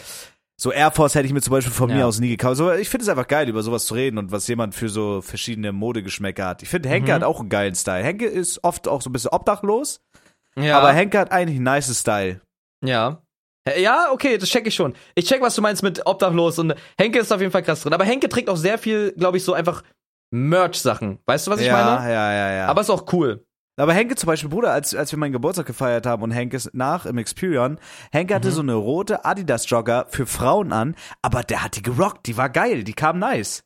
so Air Force hätte ich mir zum Beispiel von Ja. mir aus nie gekauft. So, ich finde es einfach geil, über sowas zu reden und was jemand für so verschiedene Modegeschmäcker hat. Ich finde, Henke Mhm. hat auch einen geilen Style. Henke ist oft auch so ein bisschen obdachlos, ja. aber Henke hat eigentlich einen nice Style. Ja. Ja, okay, das check ich schon. Ich check, was du meinst mit Obdachlos und Henke ist auf jeden Fall krass drin. Aber Henke trägt auch sehr viel, glaube ich, so einfach Merch-Sachen. Weißt du, was ich ja, meine? ja, ja, ja. Aber ist auch cool. Aber Henke zum Beispiel, Bruder, als, als wir meinen Geburtstag gefeiert haben und Henke ist nach im Experion, Henke Mhm. hatte so eine rote Adidas-Jogger für Frauen an, aber der hat die gerockt, die war geil, die kam nice.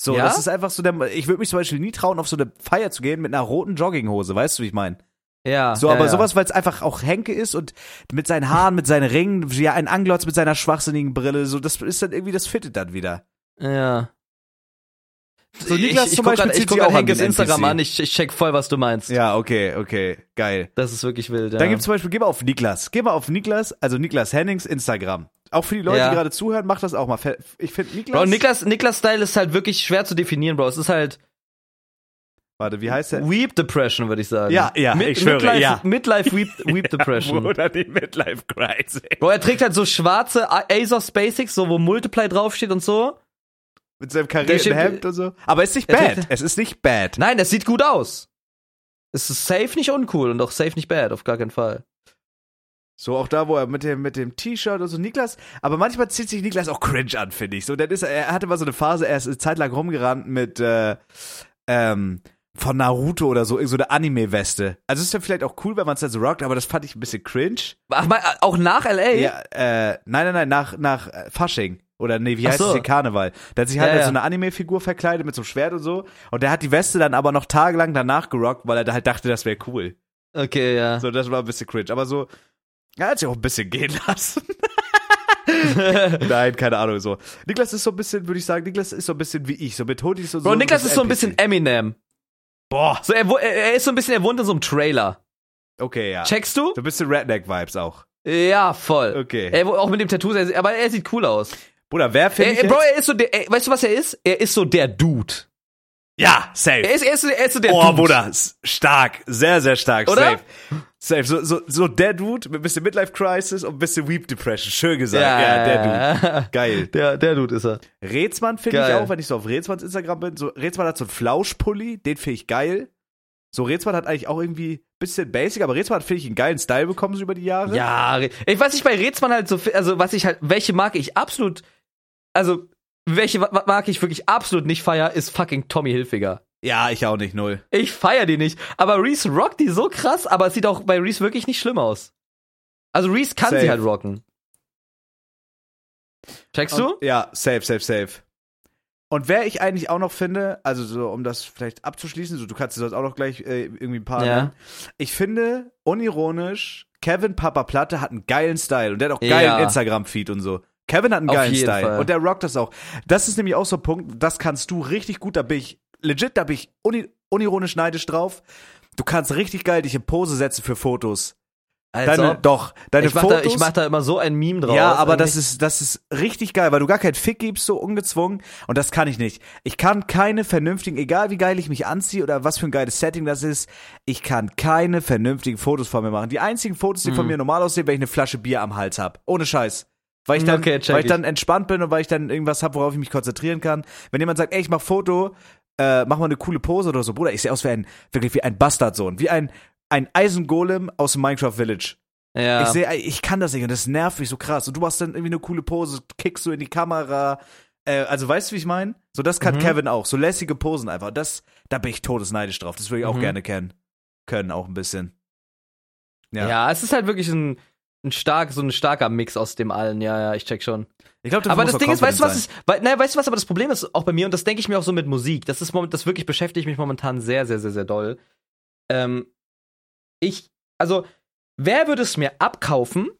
So, Ja? das ist einfach so der, ich würde mich zum Beispiel nie trauen, auf so eine Feier zu gehen mit einer roten Jogginghose, weißt du, wie ich meine? Ja. So, ja, aber ja. sowas, weil es einfach auch Henke ist und mit seinen Haaren, mit seinen Ringen, ja, ein Anglotz mit seiner schwachsinnigen Brille, so, das ist dann irgendwie, das fittet dann wieder. Ja. So, Niklas ich, ich zum guck Beispiel grad, ich guck grad Henkes Instagram an, ich, ich check voll, was du meinst. Ja, okay, okay, geil. Das ist wirklich wild, ja. Dann gibt's zum Beispiel, geh mal auf Niklas. Geh mal auf Niklas, also Niklas Hennings Instagram. Auch für die Leute, Ja. die gerade zuhören, macht das auch mal. Ich finde Niklas. Bro, Niklas, Niklas Style ist halt wirklich schwer zu definieren, Bro. Es ist halt Warte, wie heißt der? Weep Depression, würde ich sagen. Ja, ja, ich schwöre, Midlife, ja. Midlife Weep, Weep Depression. Oder die Midlife Crisis. Bro, er trägt halt so schwarze ASOS Basics, so wo Multiply draufsteht und so. Mit seinem karierten Hemd und so. Aber es ist nicht bad. Es ist nicht bad. Nein, das sieht gut aus. Es ist safe nicht uncool und auch safe nicht bad, auf gar keinen Fall. So auch da, wo er mit dem, mit dem T-Shirt und so Niklas, aber manchmal zieht sich Niklas auch cringe an, finde ich. So, dann ist er, er hatte mal so eine Phase, er ist eine Zeit lang rumgerannt mit, äh, ähm, von Naruto oder so, so eine Anime-Weste. Also ist ja vielleicht auch cool, wenn man es dann so rockt, aber das fand ich ein bisschen cringe. Ach, mal, auch nach LA? Ja, äh, nein, nein, nein, nach, nach äh, Fasching. Oder nee, wie heißt so. es hier? Karneval. Der hat sich halt Ja, als so eine Anime-Figur verkleidet mit so einem Schwert und so. Und der hat die Weste dann aber noch tagelang danach gerockt, weil er da halt dachte, das wäre cool. Okay, ja. So, das war ein bisschen cringe. Aber so, er hat sich auch ein bisschen gehen lassen. Nein, keine Ahnung, so. Niklas ist so ein bisschen, würde ich sagen, Niklas ist so ein bisschen wie ich, so mit Hoodies und so. Bro, Niklas das ist so ein bisschen Eminem. Boah. So, er, er ist so ein bisschen, er wohnt in so einem Trailer. Okay, ja. Checkst du? So ein bisschen Redneck-Vibes auch. Ja, voll. Okay. Er, auch mit dem Tattoo, er- aber er sieht cool aus. Bruder, wer Er, finde ich er, Bro, er ist so der, er, weißt du, was er ist? Er ist so der Dude. Ja, safe. Er ist, er ist, er ist so der oh, Dude. Bruder, s- stark, sehr, sehr stark, Oder? safe. Safe, so, so, so der Dude mit ein bisschen Midlife Crisis und ein bisschen Weep Depression, schön gesagt. Ja, der Dude. Geil. Der, der Dude ist er. Rätsmann finde ich auch, wenn ich so auf Rätsmanns Instagram bin. So, Rätsmann hat so einen Flauschpulli, den finde ich geil. So, Rätsmann hat eigentlich auch irgendwie ein bisschen basic, aber Rätsmann hat, finde ich, einen geilen Style bekommen so über die Jahre. Ja, ich weiß nicht bei Rätsmann halt so, also was ich halt, welche Marke ich absolut, also welche Marke ich wirklich absolut nicht feier, ist fucking Tommy Hilfiger. Ja, ich auch nicht, null. Ich feier die nicht. Aber Reese rockt die so krass, aber es sieht auch bei Reese wirklich nicht schlimm aus. Also Reese kann Safe. sie halt rocken. Checkst du? Und, ja, safe, safe, safe. Und wer ich eigentlich auch noch finde, also so, um das vielleicht abzuschließen, so, du kannst es auch noch gleich äh, irgendwie ein paar Ja. nennen. Ich finde, unironisch, Kevin Papa Platte hat einen geilen Style und der hat auch geilen Ja. Instagram-Feed und so. Kevin hat einen geilen Style Fall. und der rockt das auch. Das ist nämlich auch so ein Punkt, das kannst du richtig gut, da bin ich, legit, da bin ich uni unironisch neidisch drauf. Du kannst richtig geil dich in Pose setzen für Fotos. Also, Deine, doch, deine ich, mach Fotos. da, ich mach da immer so ein Meme draus. Ja, aber das ist, das ist richtig geil, weil du gar keinen Fick gibst, so ungezwungen. Und das kann ich nicht. Ich kann keine vernünftigen, egal wie geil ich mich anziehe oder was für ein geiles Setting das ist, ich kann keine vernünftigen Fotos von mir machen. Die einzigen Fotos, die von Mhm. mir normal aussehen, wenn ich eine Flasche Bier am Hals hab. Ohne Scheiß. Weil ich dann, Okay, weil ich dann entspannt bin und weil ich dann irgendwas hab, worauf ich mich konzentrieren kann. Wenn jemand sagt, ey, ich mach Foto, äh, mach mal eine coole Pose oder so, Bruder, ich sehe aus wie ein, wirklich wie ein Bastardsohn. Wie ein, ein Eisengolem aus dem Minecraft Village. ja. Ich sehe, ich kann das nicht und das nervt mich so krass. Und du machst dann irgendwie eine coole Pose, kickst du in die Kamera. Äh, also weißt du, wie ich meine? So, das kann Mhm. Kevin auch. So lässige Posen einfach. Das, da bin ich todesneidisch drauf. Das würde ich auch Mhm. gerne kennen. Können auch ein bisschen. ja. Ja. es ist halt wirklich ein, ein stark, so ein starker Mix aus dem allen. Ja, ja, ich check schon. Ich glaube, aber das Ding ist, weißt du was ist, weil, nein, weißt du was aber das Problem ist auch bei mir und das denke ich mir auch so mit Musik. Das ist moment, das wirklich beschäftigt mich momentan sehr, sehr, sehr, sehr doll. Ähm, ich, also, wer würde es mir abkaufen,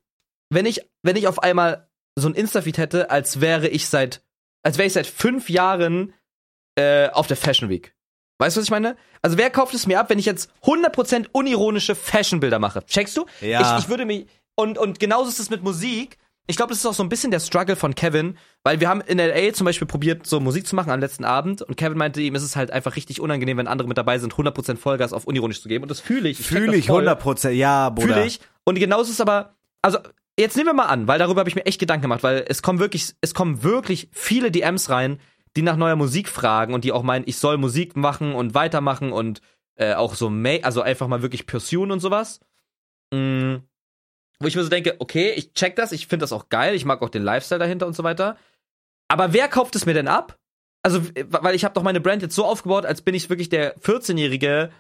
wenn ich, wenn ich auf einmal so ein Insta-Feed hätte, als wäre ich seit, als wäre ich seit fünf Jahren äh, auf der Fashion Week. Weißt du, was ich meine? Also wer kauft es mir ab, wenn ich jetzt 100% unironische Fashion-Bilder mache? Checkst du? Ja. Ich, ich würde mich, und, und genauso ist es mit Musik. Ich glaube, das ist auch so ein bisschen der Struggle von Kevin, weil wir haben in LA zum Beispiel probiert, so Musik zu machen am letzten Abend und Kevin meinte ihm, es ist halt einfach richtig unangenehm, wenn andere mit dabei sind, 100% Vollgas auf unironisch zu geben und das fühle ich. check Fühle ich voll. 100 Prozent. Ja, Bruder. Fühle ich. Und genauso ist es aber, also jetzt nehmen wir mal an, weil darüber habe ich mir echt Gedanken gemacht, weil es kommen wirklich, es kommen wirklich viele DMs rein, die nach neuer Musik fragen und die auch meinen, ich soll Musik machen und weitermachen und äh, auch so, also einfach mal wirklich pursuen und sowas. Mm, wo ich mir so denke, okay, ich check das, ich finde das auch geil, ich mag auch den Lifestyle dahinter und so weiter. Aber wer kauft es mir denn ab? Also, weil ich habe doch meine Brand jetzt so aufgebaut, als bin ich wirklich der 14-jährige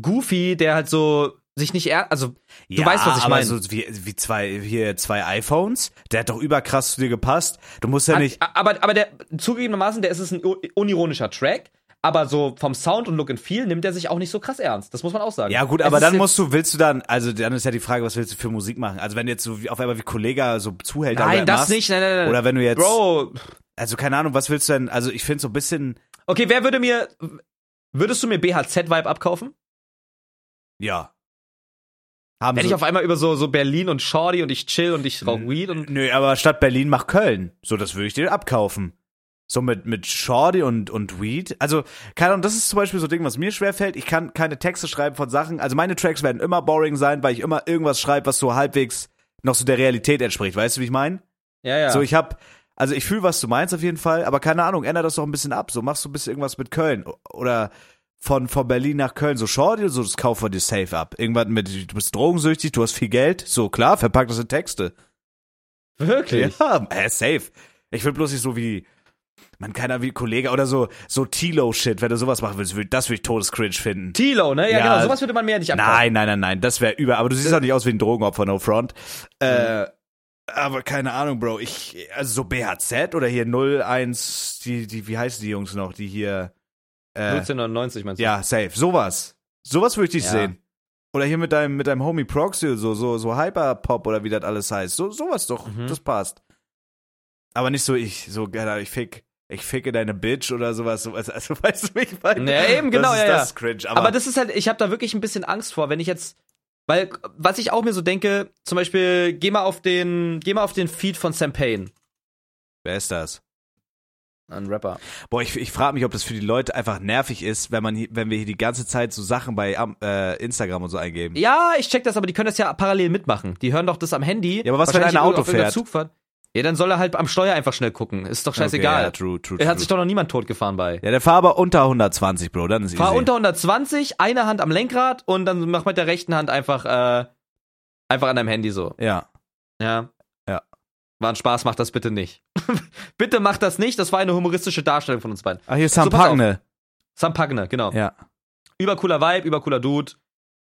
Goofy, der halt so sich nicht er also ja, weißt, was ich meine. So wie, wie zwei, hier zwei iPhones. Der hat doch überkrass zu dir gepasst. Du musst ja nicht. Aber aber der zugegebenermaßen, der ist es ein unironischer Track, aber so vom Sound und Look and Feel nimmt er sich auch nicht so krass ernst. Das muss man auch sagen. Ja gut, aber dann musst du, willst du dann, also dann ist ja die Frage, was willst du für Musik machen? Also wenn du jetzt so auf einmal wie Kollega so Zuhälter Nein, das machst, nicht. Nein, nein, nein. Oder wenn du jetzt, Bro, also keine Ahnung, was willst du denn, also ich finde so ein bisschen, okay, wer würde mir, würdest du mir BHZ-Vibe abkaufen? ja. Haben Wenn so, ich auf einmal über so, so Berlin und Shorty und ich chill und ich rauch Weed und. Nö, aber statt Berlin mach Köln. So, das würde ich dir abkaufen. So mit, mit Shorty und, und Weed. Also, keine Ahnung, das ist zum Beispiel so ein Ding, was mir schwerfällt. Ich kann keine Texte schreiben von Sachen. Also meine Tracks werden immer boring sein, weil ich immer irgendwas schreibe, was so halbwegs noch so der Realität entspricht. Weißt du, wie ich meine? Ja, ja. So, ich hab, also ich fühle, was du meinst auf jeden Fall, aber keine Ahnung, ändere das doch ein bisschen ab. So, machst du ein bisschen irgendwas mit Köln. Oder von, von Berlin nach Köln, so Shorty oder so, das kaufen wir dir safe ab. Irgendwann mit, du bist drogensüchtig, du hast viel Geld. So, klar, verpack das in Texte. Wirklich? Ja, äh, safe. Ich will bloß nicht so wie, man keiner wie Kollege oder so, so Tilo-Shit, wenn du sowas machen willst, das würde ich todescringe finden. Tilo, ne? Ja, Ja. genau. Sowas würde man mir ja nicht abkaufen. Nein, nein, nein, nein, das wäre über, aber du siehst auch nicht aus wie ein Drogenopfer, no front. Äh, aber keine Ahnung, Bro, ich, also so BHZ oder hier 01, die, die, wie heißen die Jungs noch, die hier, äh, 1999 meinst du? ja, safe, sowas. Sowas würde ich dich Ja. sehen. Oder hier mit deinem, mit deinem Homie Proxy, so, so, so Hyperpop oder wie das alles heißt. So, sowas doch, Mhm. das passt. Aber nicht so ich, so, ich fick, ich ficke deine Bitch oder sowas, sowas. Also, weißt du, ich meine? Ja, eben, genau, das ist, ja, ja. Das cringe, aber, Aber, das ist halt, ich habe da wirklich ein bisschen Angst vor, wenn ich jetzt, weil, was ich auch mir so denke, zum Beispiel, geh mal auf den, geh mal auf den Feed von Sam Payne, wer ist das? ein Rapper. Boah, ich, ich frage mich, ob das für die Leute einfach nervig ist, wenn man, wenn wir hier die ganze Zeit so Sachen bei äh, Instagram und so eingeben. Ja, ich check das, aber die können das ja parallel mitmachen. Die hören doch das am Handy. Ja, aber was, wenn einer Auto fährt? Zugfahrt. Ja, dann soll er halt am Steuer einfach schnell gucken. Ist doch scheißegal. Okay, ja, true, true, er hat sich doch noch niemand totgefahren bei. Ja, der fahr aber unter 120, Bro, dann ist Fahr easy. unter 120, eine Hand am Lenkrad und dann mach mit der rechten Hand einfach, äh, einfach an deinem Handy so. Ja. Ja. Ja. War ein Spaß, macht das bitte nicht. bitte macht das nicht, das war eine humoristische Darstellung von uns beiden. Ach, hier ist Sam So. Pagne. Sam Pagne, genau. Ja. Übercooler Vibe, übercooler Dude,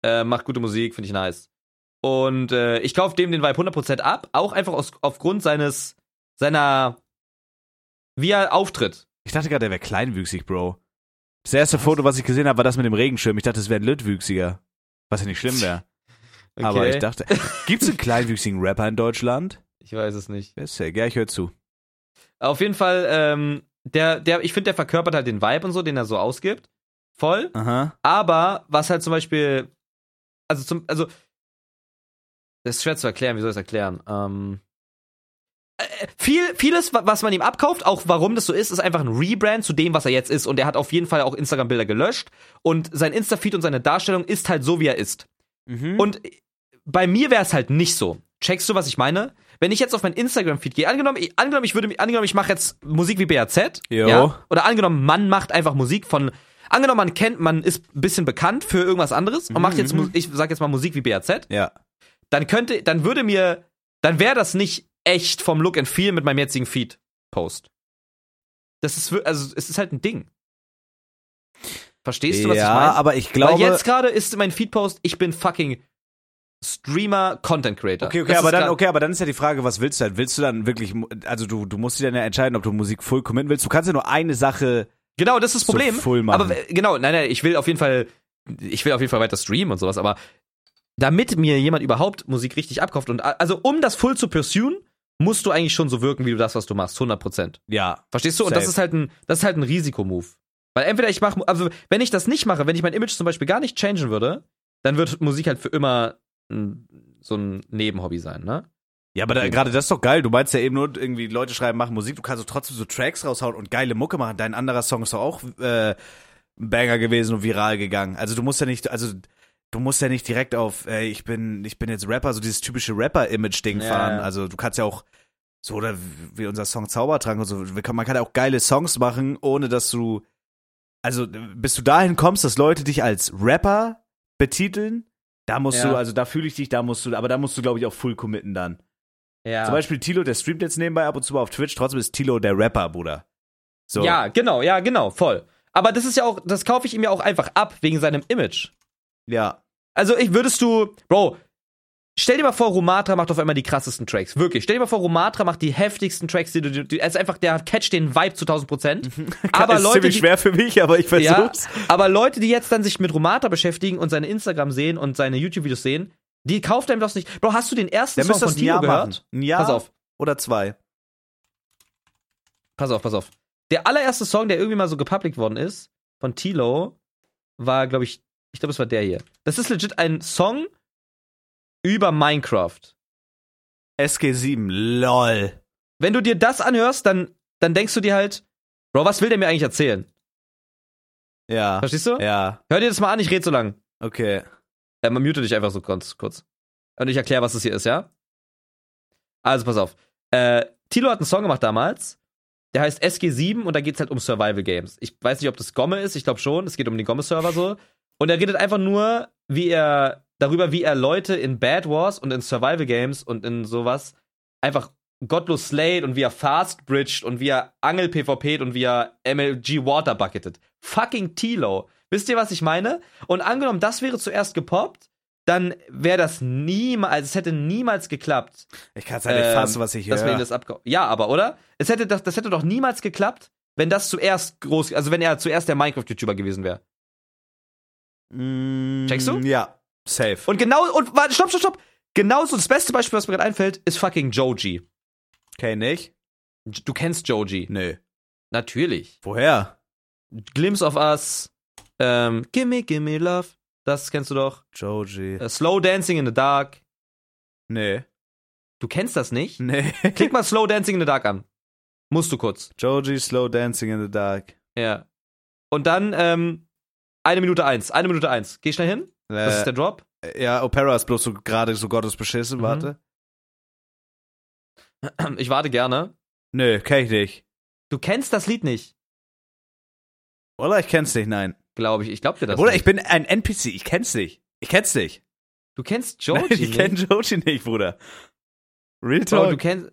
äh, macht gute Musik, finde ich nice. Und äh, ich kaufe dem den Vibe 100% ab, auch einfach aus, aufgrund seines, seiner, wie er auftritt. Ich dachte gerade, der wäre kleinwüchsig, Bro. Das erste Foto, was ich gesehen habe, war das mit dem Regenschirm. Ich dachte, es wäre ein Lüttwüchsiger. Was ja nicht schlimm wäre. Okay. Aber ich dachte, gibt's einen kleinwüchsigen Rapper in Deutschland? Ich weiß es nicht. Der? Ja, ich höre zu. Auf jeden Fall, ähm, der, der, ich finde, der verkörpert halt den Vibe und so, den er so ausgibt. Voll. Aha. Aber was halt zum Beispiel, also zum, also, das ist schwer zu erklären, wie soll ich es erklären? Ähm, äh, viel, vieles, wa- was man ihm abkauft, auch warum das so ist, ist einfach ein Rebrand zu dem, was er jetzt ist. Und er hat auf jeden Fall auch Instagram-Bilder gelöscht. Und sein Insta-Feed und seine Darstellung ist halt so, wie er ist. Mhm. Und bei mir wäre es halt nicht so. Checkst du, was ich meine? Wenn ich jetzt auf mein Instagram-Feed gehe, angenommen, ich, angenommen, ich würde, angenommen, ich mache jetzt Musik wie BAZ, Jo. ja, oder angenommen, man macht einfach Musik von, angenommen, man kennt, man ist ein bisschen bekannt für irgendwas anderes und macht jetzt, mhm. Ich sag jetzt mal Musik wie BAZ, ja. Dann könnte, dann würde mir, dann wäre das nicht echt vom Look and Feel mit meinem jetzigen Feed-Post. Das ist, also, es ist halt ein Ding. Verstehst du, was ja, ich meine? aber ich glaube. Weil jetzt gerade ist mein Feed-Post, ich bin fucking Streamer, Content Creator. Okay, okay, Das aber dann, okay, aber dann ist ja die Frage, was willst du dann? Willst du dann wirklich, also du, du musst dir dann ja entscheiden, ob du Musik full committen willst. Du kannst ja nur eine Sache Genau, das ist das so Problem. full machen. aber äh, genau, nein, nein, ich will auf jeden Fall, ich will auf jeden Fall weiter streamen und sowas, aber damit mir jemand überhaupt Musik richtig abkauft und also um das full zu pursuen, musst du eigentlich schon so wirken, wie du das, was du machst, 100%. ja. Verstehst du? Und das Safe. ist halt ein, das ist halt ein Risikomove. Weil entweder ich mache, also wenn ich das nicht mache, wenn ich mein Image zum Beispiel gar nicht changen würde, dann wird Musik halt für immer ein, so ein Nebenhobby sein, ne? Ja, aber da, gerade das ist doch geil. Du meinst ja eben nur irgendwie Leute schreiben, machen Musik. Du kannst doch trotzdem so Tracks raushauen und geile Mucke machen. Dein anderer Song ist doch auch äh, ein Banger gewesen und viral gegangen. Also du musst ja nicht, also du musst ja nicht direkt auf, äh, ich bin, ich bin jetzt Rapper, so dieses typische Rapper-Image-Ding Ja, fahren. ja. Also du kannst ja auch so oder wie unser Song Zaubertrank und so. Man kann ja auch geile Songs machen, ohne dass du, also bis du dahin kommst, dass Leute dich als Rapper betiteln. Da musst Ja. du, also da fühle ich dich, da musst du, aber da musst du, glaube ich, auch full committen dann. Ja. Zum Beispiel Tilo, der streamt jetzt nebenbei ab und zu mal auf Twitch, trotzdem ist Tilo der Rapper, Bruder. So. Ja, genau, ja, genau, voll. Aber das ist ja auch, das kaufe ich ihm ja auch einfach ab wegen seinem Image. Ja. Also ich würdest du, Bro, Stell dir mal vor, Romatra macht auf einmal die krassesten Tracks. Wirklich. Stell dir mal vor, Romatra macht die heftigsten Tracks, die du, die, ist einfach, der catcht den Vibe zu 1000 Prozent. aber ist Leute, ziemlich die, schwer für mich, aber ich ja, versuch's. aber Leute, die jetzt dann sich mit Romatra beschäftigen und seine Instagram sehen und seine YouTube-Videos sehen, die kauft einem das nicht. Bro, hast du den ersten Der Song von Tilo gehört? machen. Ein Jahr Pass auf, oder zwei. pass auf, pass auf. Der allererste Song, der irgendwie mal so gepublikt worden ist, von Tilo, war, glaube ich, ich glaube, es war der hier. Das ist legit ein Song über Minecraft. SG7, lol. Wenn du dir das anhörst, dann, dann denkst du dir halt, Bro, was will der mir eigentlich erzählen? Ja. Verstehst du? Ja, Hör dir das mal an, ich rede so lang. okay. Äh, man mute dich einfach so kurz. kurz. Und ich erkläre, was das hier ist, ja? Also, pass auf. Äh, Tilo hat einen Song gemacht damals. Der heißt SG7 und da geht's halt um Survival Games. Ich weiß nicht, ob das Gomme ist, ich glaube schon. Es geht um den Gomme-Server so. Und er redet einfach nur, wie er, darüber, wie er Leute in Bad Wars und in Survival Games und in sowas einfach gottlos slayed und wie er fast bridged und wie er Angel PvP't und wie er MLG Water bucketet. Fucking Tilo. Wisst ihr, was ich meine? Und angenommen, das wäre zuerst gepoppt, dann wäre das niemals, also es hätte niemals geklappt. Ich kann's ja nicht ähm, fassen, was ich höre. das abge Ja, aber, oder? Es hätte, das, das hätte doch niemals geklappt, wenn das zuerst groß, also wenn er zuerst der Minecraft-YouTuber gewesen wäre. Mm, Checkst du? Ja, safe. Und genau, und warte, stopp, stopp, stopp. Genauso das beste Beispiel, was mir gerade einfällt, ist fucking Joji. okay, nicht? Du kennst Joji. Nö. Natürlich. Woher? Glimpse of Us, ähm, Gimme, Gimme Love, das kennst du doch. Joji. Äh, Slow Dancing in the Dark. Nee. Du kennst das nicht? Nee. Klick mal Slow Dancing in the Dark an. Musst du kurz. Joji Slow Dancing in the Dark. Ja. Und dann, ähm, eine Minute eins. Eine Minute eins. Geh schnell hin. Das ist Äh, der Drop. ja, Opera ist bloß so gerade so Gottes beschissen, Mhm. warte. Ich warte gerne. Nö, kenn ich nicht. Du kennst das Lied nicht, Oder ich kenn's nicht, nein. glaube ich. Ich glaub dir das nicht. ich bin ein NPC, ich kenn's nicht. Ich kenn's nicht. du kennst Joji Nein, ich nicht. kenn Joji nicht, Bruder. Real Bro, Talk. du kennst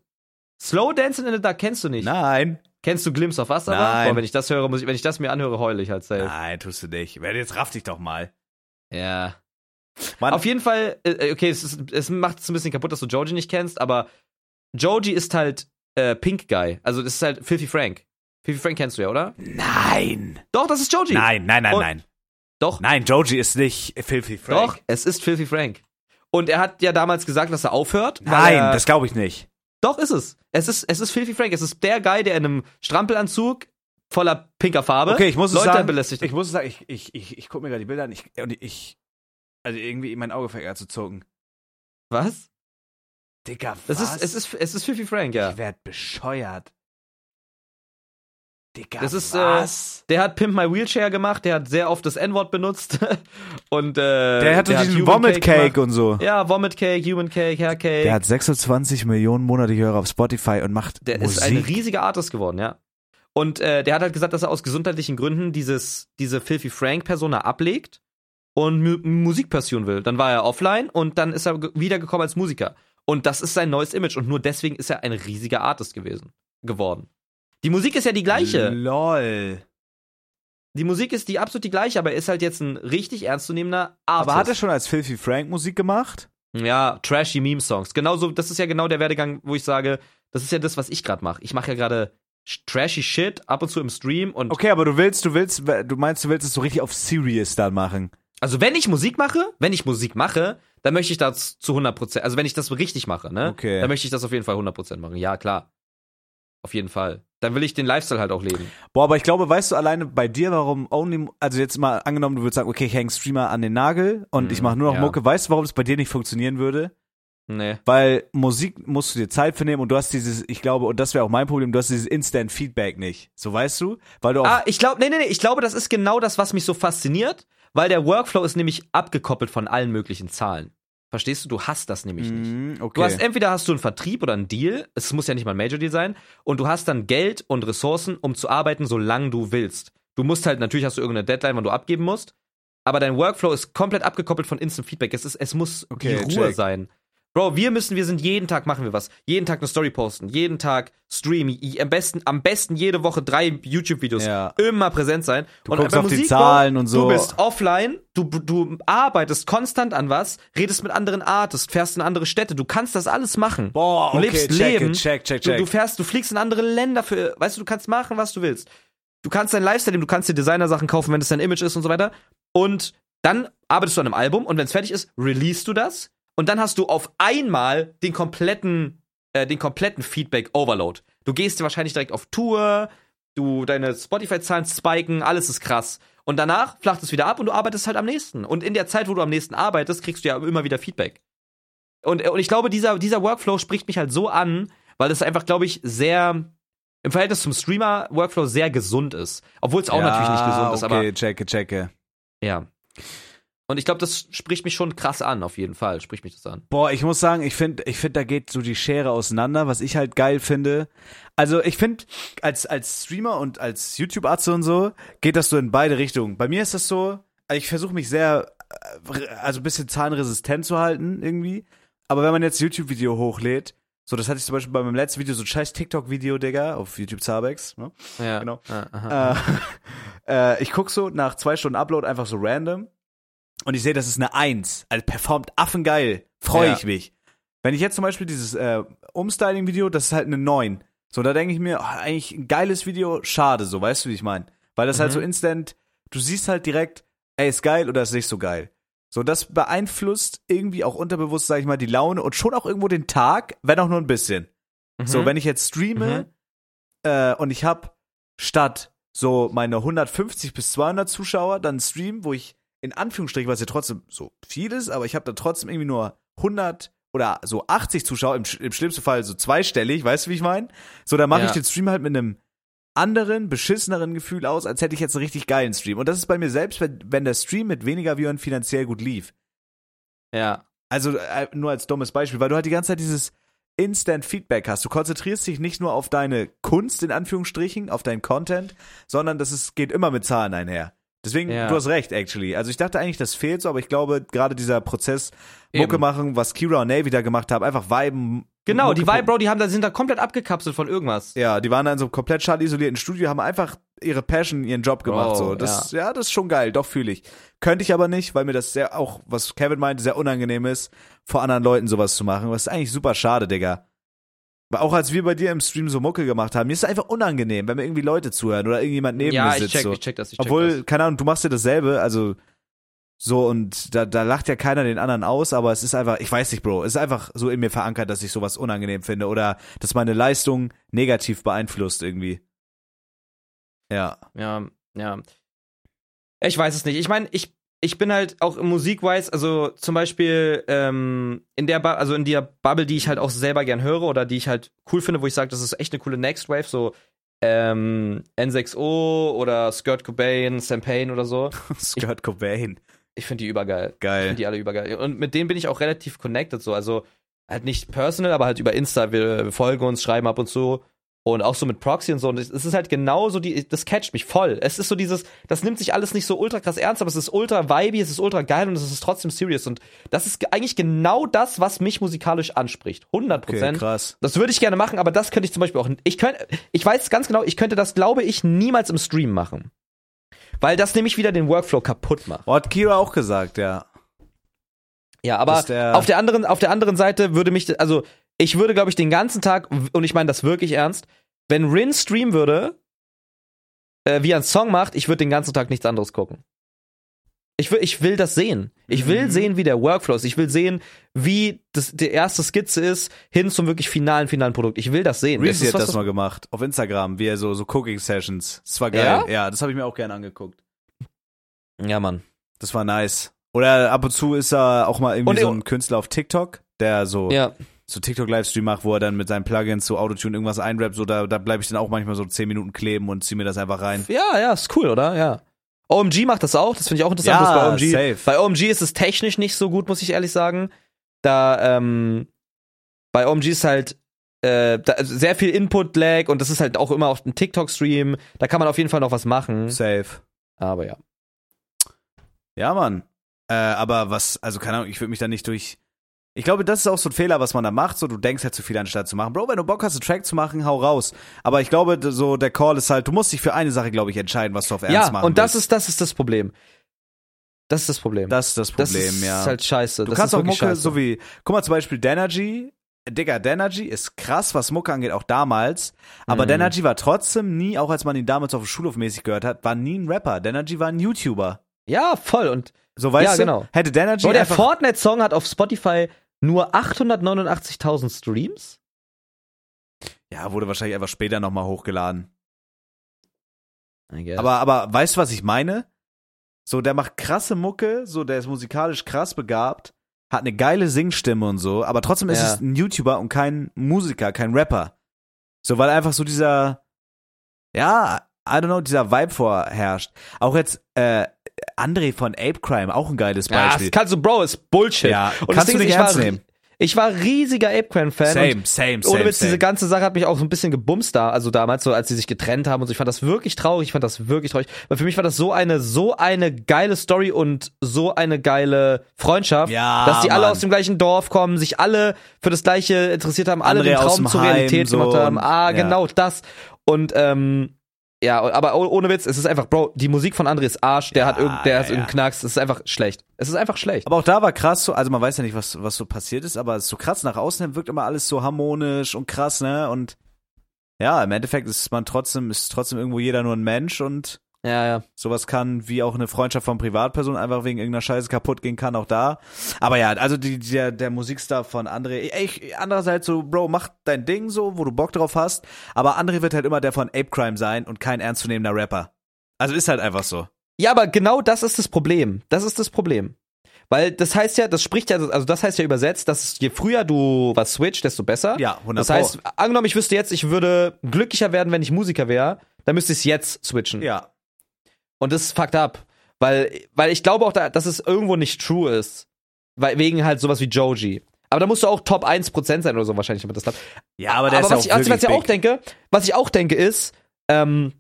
Slow Dancing in the Dark kennst du nicht. Nein. Kennst du Glimpse of aber? Nein. Boah, wenn ich das höre, muss ich, wenn ich das mir anhöre, heule ich halt safe. Nein, tust du nicht. Jetzt raff dich doch mal. Ja. Mann, Auf jeden Fall, äh, okay, es, ist, es macht es ein bisschen kaputt, dass du Joji nicht kennst, aber Joji ist halt äh, Pink Guy. Also das ist halt Filthy Frank. Filthy Frank kennst du ja, oder? nein. Doch, das ist Joji. Nein, nein, nein, Und- nein. Doch, Nein, Joji ist nicht Filthy Frank. doch, es ist Filthy Frank. Und er hat ja damals gesagt, dass er aufhört. Nein, er, das glaube ich nicht. Doch, ist es. Es ist, es ist Filthy Frank. Es ist der Guy, der in einem Strampelanzug voller pinker Farbe Okay, ich muss es Leute sagen, belästigt. ich muss es sagen, ich, ich, ich, ich gucke mir gerade die Bilder an ich, und ich, also irgendwie mein Auge fängt an zu zucken. Was? Digga, was? ist, es ist, es ist Filthy Frank, ja. Ich werd bescheuert. Digga, Das ist, äh, was? Der hat Pimp My Wheelchair gemacht, der hat sehr oft das N-Wort benutzt. und, äh, der hatte diesen Human Vomit Cake gemacht. und so. Ja, Vomit Cake, Human Cake, Hair Cake. Der hat 26 Millionen monatliche Hörer auf Spotify und macht Der Musik. ist ein riesiger Artist geworden, ja. Und äh, der hat halt gesagt, dass er aus gesundheitlichen Gründen dieses, diese Filthy Frank-Persona ablegt und Mu Musik pursuen will. Dann war er offline und dann ist er ge- wiedergekommen als Musiker. Und das ist sein neues Image und nur deswegen ist er ein riesiger Artist gewesen, geworden. Die Musik ist ja die gleiche. Lol. Die Musik ist die absolut die gleiche, aber er ist halt jetzt ein richtig ernstzunehmender Artist. Aber hat er schon als Filthy Frank Musik gemacht? Ja, trashy Meme-Songs. Genauso, das ist ja genau der Werdegang, wo ich sage, das ist ja das, was ich gerade mache. Ich mache ja gerade sh- trashy Shit ab und zu im Stream und Okay, aber du willst, du willst, du meinst, du willst es so richtig auf Serious dann machen. also wenn ich Musik mache, wenn ich Musik mache, dann möchte ich das zu 100%, also wenn ich das richtig mache, ne? Okay. Dann möchte ich das auf jeden Fall 100% machen. Ja, klar. Auf jeden Fall. Dann will ich den Lifestyle halt auch leben. Boah, aber ich glaube, weißt du alleine bei dir, warum Only, also jetzt mal angenommen, du würdest sagen, okay, ich hänge Streamer an den Nagel und Mhm, ich mache nur noch ja. Mucke, weißt du, warum es bei dir nicht funktionieren würde? Nee. Weil Musik musst du dir Zeit für nehmen und du hast dieses, ich glaube, und das wäre auch mein Problem, du hast dieses Instant Feedback nicht. So weißt du? Weil du auch. Ah, ich glaube, nee, nee, nee, ich glaube, das ist genau das, was mich so fasziniert, weil der Workflow ist nämlich abgekoppelt von allen möglichen Zahlen. Verstehst du? Du hast das nämlich nicht. Mhm, okay. Du hast entweder hast du einen Vertrieb oder einen Deal, es muss ja nicht mal ein Major Deal sein, und du hast dann Geld und Ressourcen, um zu arbeiten, solange du willst. Du musst halt, natürlich hast du irgendeine Deadline, wann du abgeben musst, aber dein Workflow ist komplett abgekoppelt von Instant Feedback. Es, ist, es muss Okay, die Ruhe check. sein. Bro, wir müssen, wir sind jeden Tag machen wir was. Jeden Tag eine Story posten, jeden Tag streamen, am besten, am besten jede Woche drei YouTube-Videos. Ja. Immer präsent sein. Du guckst auf die Zahlen und so. Du bist offline, du, du arbeitest konstant an was, redest mit anderen Artists, fährst in andere Städte, du kannst das alles machen. Boah, du okay, lebst check Leben. it, check, check, Du, check. du fährst, du fliegst in andere Länder für, weißt du, du kannst machen, was du willst. Du kannst dein Lifestyle leben, du kannst dir Designer-Sachen kaufen, wenn es dein Image ist und so weiter. Und dann arbeitest du an einem Album und wenn es fertig ist, release du das und dann hast du auf einmal den kompletten, äh, den kompletten Feedback-Overload. Du gehst wahrscheinlich direkt auf Tour, du deine Spotify-Zahlen spiken, alles ist krass. Und danach flacht es wieder ab und du arbeitest halt am nächsten. Und in der Zeit, wo du am nächsten arbeitest, kriegst du ja immer wieder Feedback. Und, und ich glaube, dieser, dieser Workflow spricht mich halt so an, weil es einfach, glaube ich, sehr im Verhältnis zum Streamer-Workflow sehr gesund ist. Obwohl es auch natürlich nicht gesund ist, aber Okay, checke, checke. ja. Und ich glaube, das spricht mich schon krass an, auf jeden Fall. Spricht mich das an. Boah, ich muss sagen, ich finde, ich finde, da geht so die Schere auseinander, was ich halt geil finde. Also ich finde, als, als Streamer und als YouTube-Arzt und so, geht das so in beide Richtungen. Bei mir ist das so, ich versuche mich sehr, äh, also ein bisschen zahnresistent zu halten irgendwie. Aber wenn man jetzt YouTube-Video hochlädt, so, das hatte ich zum Beispiel bei meinem letzten Video, so ein scheiß TikTok-Video, Digga, auf YouTube Zabex, ne? Ja, Genau. Ah, äh, äh, ich guck so nach zwei Stunden Upload einfach so random und ich sehe, das ist eine Eins. Also performt affengeil. Freue Ja. ich mich. Wenn ich jetzt zum Beispiel dieses äh, Umstyling-Video, das ist halt eine Neun. So, da denke ich mir, oh, eigentlich ein geiles Video, schade, so, weißt du, wie ich meine? Weil das halt Mhm. so instant, du siehst halt direkt, ey, ist geil oder ist nicht so geil. So, das beeinflusst irgendwie auch unterbewusst, sag ich mal, die Laune und schon auch irgendwo den Tag, wenn auch nur ein bisschen. So, Mhm. wenn ich jetzt streame Mhm. äh, und ich habe statt so meine 150 bis 200 Zuschauer dann Stream, wo ich in Anführungsstrichen, was ja trotzdem so viel ist, aber ich habe da trotzdem irgendwie nur 100 oder so 80 Zuschauer, im, im schlimmsten Fall so zweistellig, weißt du, wie ich meine? So, dann mache Ja. ich den Stream halt mit einem anderen, beschisseneren Gefühl aus, als hätte ich jetzt einen richtig geilen Stream. Und das ist bei mir selbst, wenn, wenn der Stream mit weniger Viewern finanziell gut lief. Ja. Also äh, nur als dummes Beispiel, weil du halt die ganze Zeit dieses Instant Feedback hast. Du konzentrierst dich nicht nur auf deine Kunst in Anführungsstrichen, auf deinen Content, sondern das ist, geht immer mit Zahlen einher. Deswegen, Ja. du hast recht, actually. Also ich dachte eigentlich, das fehlt so, aber ich glaube, gerade dieser Prozess, Eben. Mucke machen, was Kira und Navy da gemacht haben, einfach viben. Genau, die Mucke- Vibe, Bro, die haben, da sind da komplett abgekapselt von irgendwas. Ja, die waren da in so einem komplett schadisolierten Studio, haben einfach ihre Passion, ihren Job gemacht. Oh, so. Das, ja. das ist schon geil, doch fühle ich. Könnte ich aber nicht, weil mir das sehr, auch, was Kevin meinte, sehr unangenehm ist, vor anderen Leuten sowas zu machen. Was ist eigentlich super schade, Digga. Auch als wir bei dir im Stream so Mucke gemacht haben, mir ist es einfach unangenehm, wenn mir irgendwie Leute zuhören oder irgendjemand neben ja, mir ich sitzt. check, so. ich check das, ich check Obwohl, das. keine Ahnung, du machst ja dasselbe, also so und da, da lacht ja keiner den anderen aus, aber es ist einfach, ich weiß nicht, Bro, es ist einfach so in mir verankert, dass ich sowas unangenehm finde oder dass meine Leistung negativ beeinflusst irgendwie. Ja. Ja, ja. Ich weiß es nicht. Ich meine, ich, ich bin halt auch im Musikwise, also zum Beispiel ähm, in der, Bu also in der Bubble, die ich halt auch selber gern höre oder die ich halt cool finde, wo ich sage, das ist echt eine coole Next Wave, so ähm, N6O oder Skirt Cobain, Sam Payne oder so. Skirt Cobain. Ich finde die übergeil. Ich Geil. finde die alle übergeil. Und mit denen bin ich auch relativ connected so. Also halt nicht personal, aber halt über Insta. Wir, wir folgen uns, schreiben ab und zu. Und auch so mit Proxy und so. Und es ist halt genauso, die, das catcht mich voll. Es ist so dieses, das nimmt sich alles nicht so ultra krass ernst, aber es ist ultra vibey, es ist ultra geil und es ist trotzdem serious. Und das ist ge- eigentlich genau das, was mich musikalisch anspricht. 100 Okay, Prozent. krass. das würde ich gerne machen, aber das könnte ich zum Beispiel auch. Ich könnte, ich weiß ganz genau, ich könnte das, glaube ich, niemals im Stream machen. Weil das nämlich wieder den Workflow kaputt macht. Oh, hat Kira auch gesagt, ja. Ja, aber der- auf der anderen, auf der anderen Seite würde mich, also ich würde, glaube ich, den ganzen Tag, und ich meine das wirklich ernst, wenn Rin streamen würde, äh, wie er einen Song macht, ich würde den ganzen Tag nichts anderes gucken. Ich will, ich will das sehen. Ich will Mhm. sehen, wie der Workflow ist. Ich will sehen, wie das, die erste Skizze ist, hin zum wirklich finalen, finalen Produkt. Ich will das sehen. Reezy hat das mal gemacht, auf Instagram, wie er so, so Cooking Sessions. Das war geil. Ja? Ja, das habe ich mir auch gerne angeguckt. Ja, Mann. Das war nice. Oder ab und zu ist er auch mal irgendwie Und- so ein Künstler auf TikTok, der so, Ja. So TikTok-Livestream macht, wo er dann mit seinen Plugins so Autotune irgendwas einrappt, so da, da bleibe ich dann auch manchmal so 10 Minuten kleben und zieh mir das einfach rein. Ja, ja, ist cool, oder? Ja. OMG macht das auch, das finde ich auch interessant. Ja, bei OMG, safe. bei OMG ist es technisch nicht so gut, muss ich ehrlich sagen. Da, ähm, bei OMG ist halt äh, da, also sehr viel Input-Lag und das ist halt auch immer auf dem TikTok-Stream. Da kann man auf jeden Fall noch was machen. Safe. Aber ja. Ja, Mann. Äh, aber was, also keine Ahnung, ich würde mich da nicht durch Ich glaube, das ist auch so ein Fehler, was man da macht. So, du denkst halt zu viel anstatt zu machen. Bro, wenn du Bock hast, einen Track zu machen, hau raus. Aber ich glaube, so der Call ist halt, du musst dich für eine Sache, glaube ich, entscheiden, was du auf Ernst Ja, machen und das willst. ist, das ist das Problem. Das ist das Problem. das ist das Das Problem, ist ja. halt scheiße. du das kannst ist auch Mucke, scheiße. so wie, guck mal zum Beispiel Denergy. Digga, Denergy ist krass, was Mucke angeht, auch damals. Aber Mhm. Denergy war trotzdem nie, auch als man ihn damals auf dem Schulhof mäßig gehört hat, war nie ein Rapper. Denergy war ein YouTuber. Ja, voll. Und So, weißt Ja, du? genau. Hätte Denergy Bro, der Fortnite-Song hat auf Spotify nur 889.000 Streams. Ja, wurde wahrscheinlich einfach später nochmal hochgeladen. Aber, aber weißt du, was ich meine? So, der macht krasse Mucke, so, der ist musikalisch krass begabt, hat eine geile Singstimme und so, aber trotzdem ist Ja. es ein YouTuber und kein Musiker, kein Rapper. So, weil einfach so dieser, ja, I don't know, dieser Vibe vorherrscht. Auch jetzt, äh, André von Ape Crime, auch ein geiles ja, Beispiel. das kannst du, Bro, ist Bullshit. Ja, Und kannst du nicht ich war, ernst nehmen. Ich war riesiger Ape Fan. Same, und same, Ohne same, Witz, diese same. ganze Sache hat mich auch so ein bisschen gebumst da, also damals, so als sie sich getrennt haben und so. Ich fand das wirklich traurig, ich fand das wirklich traurig. Weil für mich war das so eine, so eine geile Story und so eine geile Freundschaft, Ja, dass die alle aus dem gleichen Dorf kommen, sich alle für das Gleiche interessiert haben, alle André den Traum zur Heim, Realität so gemacht haben. Ah, ja. genau das. Und, ähm, ja, aber oh- ohne Witz, es ist einfach, Bro, die Musik von André ist Arsch, der Ja, hat irgend, der ja, hat ja. irgendeinen Knacks, es ist einfach schlecht. Es ist einfach schlecht. Aber auch da war krass so, also man weiß ja nicht, was, was so passiert ist, aber es ist so krass nach außen hin wirkt immer alles so harmonisch und krass, ne? Und ja, im Endeffekt ist man trotzdem, ist trotzdem irgendwo jeder nur ein Mensch und Ja, ja. sowas kann, wie auch eine Freundschaft von Privatpersonen einfach wegen irgendeiner Scheiße kaputt gehen kann, auch da. Aber ja, also die, der, der Musikstar von André, ich, andererseits so, Bro, mach dein Ding so, wo du Bock drauf hast, aber André wird halt immer der von Ape Crime sein und kein ernstzunehmender Rapper. Also ist halt einfach so. Ja, aber genau das ist das Problem. Das ist das Problem. Weil das heißt ja, das spricht ja, also das heißt ja übersetzt, dass je früher du was switcht, desto besser. Ja, 100 Das heißt, angenommen, ich wüsste jetzt, ich würde glücklicher werden, wenn ich Musiker wäre, dann müsste ich es jetzt switchen. Ja. Und das ist fucked up. Weil, weil ich glaube auch, da, dass es irgendwo nicht true ist. Weil, wegen halt sowas wie Joji. Aber da musst du auch Top 1% sein oder so wahrscheinlich, damit das klappt. Ja, aber der Aber ist ja was, auch ich, also, was ich auch denke, was ich auch denke ist, ähm,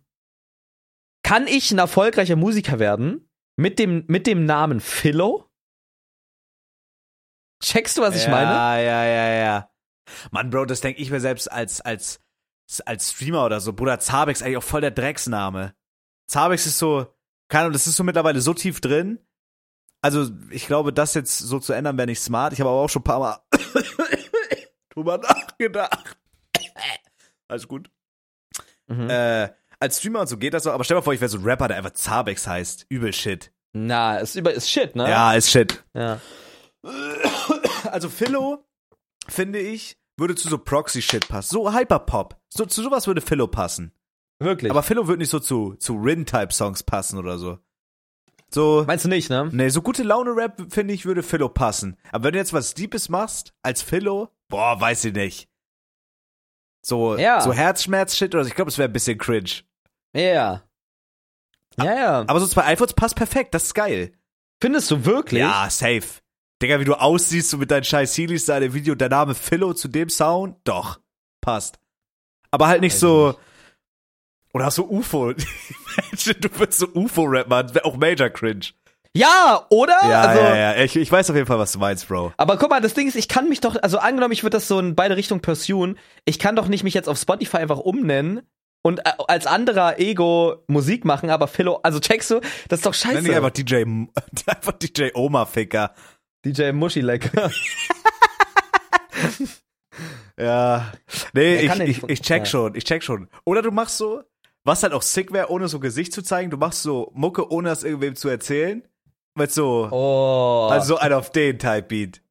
kann ich ein erfolgreicher Musiker werden mit dem, mit dem Namen Philo? Checkst du, was ich ja, meine? Ja, ja, ja, ja. Mann, Bro, das denke ich mir selbst als, als, als Streamer oder so. Bruder, Zabex ist eigentlich auch voll der Drecksname. Zabex ist so, keine Ahnung, das ist so mittlerweile so tief drin. Also, ich glaube, das jetzt so zu ändern, wäre nicht smart. Ich habe aber auch schon ein paar Mal drüber nachgedacht. Alles gut. Mhm. Äh, als Streamer und so geht das so, aber stell dir mal vor, ich wäre so ein Rapper, der einfach Zabex heißt. Übel Shit. Na, ist über, ist shit, ne? Ja, ist Shit. ja. Also Philo, finde ich, würde zu so Proxy-Shit passen. So Hyperpop. So, zu sowas würde Philo passen. Wirklich. Aber Philo würde nicht so zu, zu Rin-Type-Songs passen oder so. So, Meinst du nicht, ne? nee, so gute Laune-Rap, finde ich, würde Philo passen. Aber wenn du jetzt was Deepes machst, als Philo, boah, weiß ich nicht. So, Ja. so Herzschmerz-Shit oder so, ich glaube, es wäre ein bisschen cringe. Ja. Ja, ja. Aber so zwei iPhones passt perfekt, das ist geil. Findest du wirklich? Ja, safe. Digga, wie du aussiehst, so mit deinen scheiß Heelys da in dem Video, der Name Philo zu dem Sound, doch, passt. Aber halt nicht so, oder so UFO. Imagine, du würdest so UFO-Rap machen, wäre auch major cringe. Ja, oder? Ja, also, ja, ja, ich, ich weiß auf jeden Fall, was du meinst, Bro. Aber guck mal, das Ding ist, ich kann mich doch, also angenommen, ich würde das so in beide Richtungen pursuen, ich kann doch nicht mich jetzt auf Spotify einfach umnennen und äh, als anderer Ego Musik machen, aber Philo, also checkst du, das ist doch scheiße. Nenn dich einfach DJ, einfach DJ Oma-Ficker. DJ Muschileck. Ja. Nee, ich, ich, ich check schon, ich check schon. Oder du machst so, was halt auch sick wäre, ohne so Gesicht zu zeigen, du machst so Mucke, ohne das irgendwem zu erzählen. Mit so, Oh. also so ein auf den Type Beat.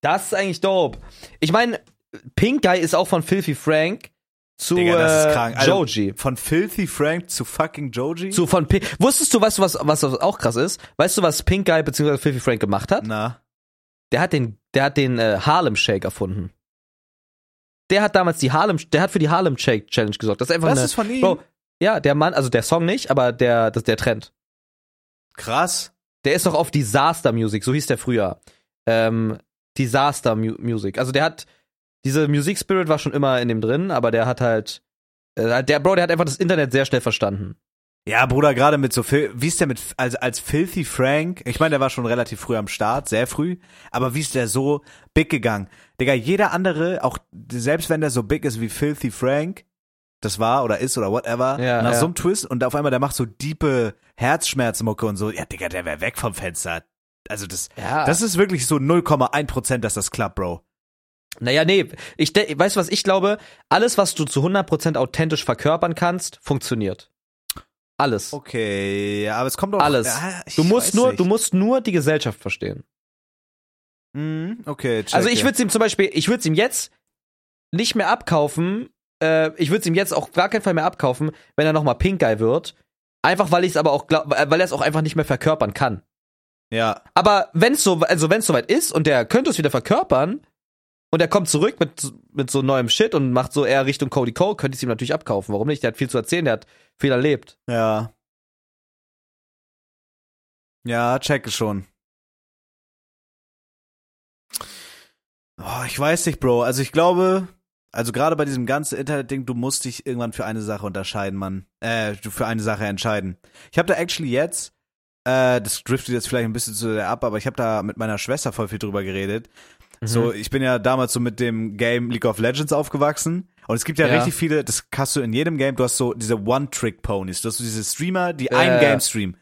das ist eigentlich dope. Ich meine, Pink Guy ist auch von Filthy Frank zu Digga, das ist äh, krank. Also, Joji. Von Filthy Frank zu fucking Joji? Zu von Pink. Wusstest du, weißt du, was, was auch krass ist? Weißt du, was Pink Guy bzw. Filthy Frank gemacht hat? Na. Der hat den, der hat den äh, Harlem Shake erfunden. Der hat damals die Harlem, der hat für die Harlem Shake Challenge gesorgt. Das ist einfach Das eine, ist von ihm? Bro, ja, der Mann, also der Song nicht, aber der, das, der Trend. Krass. Der ist noch auf Disaster Music, so hieß der früher. Ähm, Disaster Mu Music. Also der hat, diese Music Spirit war schon immer in dem drin, aber der hat halt, äh, der Bro, der hat einfach das Internet sehr schnell verstanden. Ja, Bruder, gerade mit so viel, wie ist der mit, als, als Filthy Frank, ich meine, der war schon relativ früh am Start, sehr früh, aber wie ist der so big gegangen? Digga, jeder andere, auch selbst wenn der so big ist wie Filthy Frank, das war oder ist oder whatever, Ja, nach ja. so einem Twist und auf einmal der macht so diepe Herzschmerzmucke und so, ja, Digga, der wäre weg vom Fenster. Also das, Ja. das ist wirklich so 0,1 Prozent, dass das klappt, Bro. Naja, nee, ich weißt du, was ich glaube? Alles, was du zu 100% authentisch verkörpern kannst, funktioniert. Alles. Okay, aber es kommt auch Alles. Ja, ich Du musst nur, nicht. du musst nur die Gesellschaft verstehen. Mhm, okay, check Also ich würde es ihm zum Beispiel, ich würde es ihm jetzt nicht mehr abkaufen. Äh, ich würde es ihm jetzt auch gar keinen Fall mehr abkaufen, wenn er nochmal Pink Guy wird. Einfach weil ich es aber auch glaub, weil er es auch einfach nicht mehr verkörpern kann. Ja, Aber wenn es so, also wenn es soweit ist und der könnte es wieder verkörpern und er kommt zurück mit, mit so neuem Shit und macht so eher Richtung Cody Cole, könnte ich es ihm natürlich abkaufen. Warum nicht? Der hat viel zu erzählen, der hat viel erlebt. ja. Ja, check es schon. Oh, ich weiß nicht, Bro. Also ich glaube, also gerade bei diesem ganzen Internet-Ding, du musst dich irgendwann für eine Sache unterscheiden, Mann. Äh, für eine Sache entscheiden. Ich habe da actually jetzt, äh, das driftet jetzt vielleicht ein bisschen zu der ab, aber ich habe da mit meiner Schwester voll viel drüber geredet. Mhm. So, ich bin ja damals so mit dem Game League of Legends aufgewachsen. Und es gibt ja, Ja. richtig viele, das hast du in jedem Game, du hast so diese One-Trick-Ponies. Du hast so diese Streamer, die Ja, ein. Game streamen.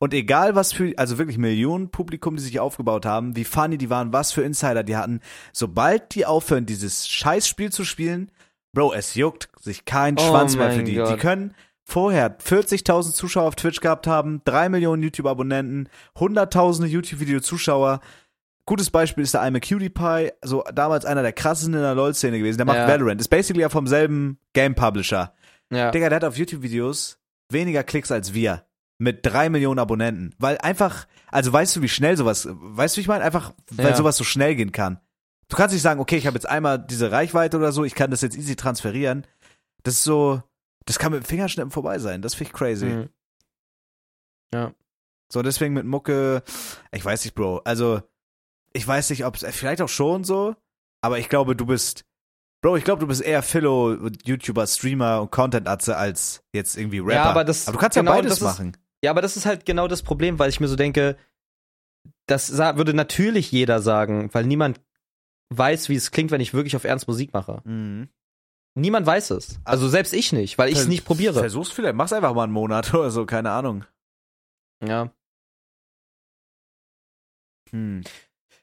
Und egal was für, also wirklich Millionen Publikum, die sich aufgebaut haben, wie funny die waren, was für Insider die hatten, sobald die aufhören, dieses Scheißspiel zu spielen, Bro, es juckt sich kein Oh Schwanz mehr für die. Die Gott. können vorher 40.000 Zuschauer auf Twitch gehabt haben, 3 Millionen YouTube-Abonnenten, hunderttausende YouTube-Video-Zuschauer. Gutes Beispiel ist der eine PewDiePie, so damals einer der krassesten in der LoL-Szene gewesen. Der macht Ja. Valorant, ist basically ja vom selben Game-Publisher. Ja. Digga, der hat auf YouTube-Videos weniger Klicks als wir. Mit drei Millionen Abonnenten. Weil einfach, also weißt du, wie schnell sowas, weißt du, wie ich meine? Einfach, weil Ja. sowas so schnell gehen kann. Du kannst nicht sagen, okay, ich habe jetzt einmal diese Reichweite oder so, ich kann das jetzt easy transferieren. Das ist so, das kann mit dem Fingerschnippen vorbei sein. Das finde ich crazy. Mhm. Ja. So, deswegen mit Mucke, ich weiß nicht, Bro. Also, ich weiß nicht, ob es, vielleicht auch schon so, aber ich glaube, du bist, Bro, ich glaube, du bist eher Philo, YouTuber, Streamer und Content-Atze als jetzt irgendwie Rapper. Ja, aber das- du kannst genau, ja beides das ist- machen. Ja, aber das ist halt genau das Problem, weil ich mir so denke, das würde natürlich jeder sagen, weil niemand weiß, wie es klingt, wenn ich wirklich auf Ernst Musik mache. Mhm. Niemand weiß es. Also selbst ich nicht, weil ich es nicht probiere. Versuch's vielleicht, mach's einfach mal einen Monat oder so, keine Ahnung. Ja. Hm.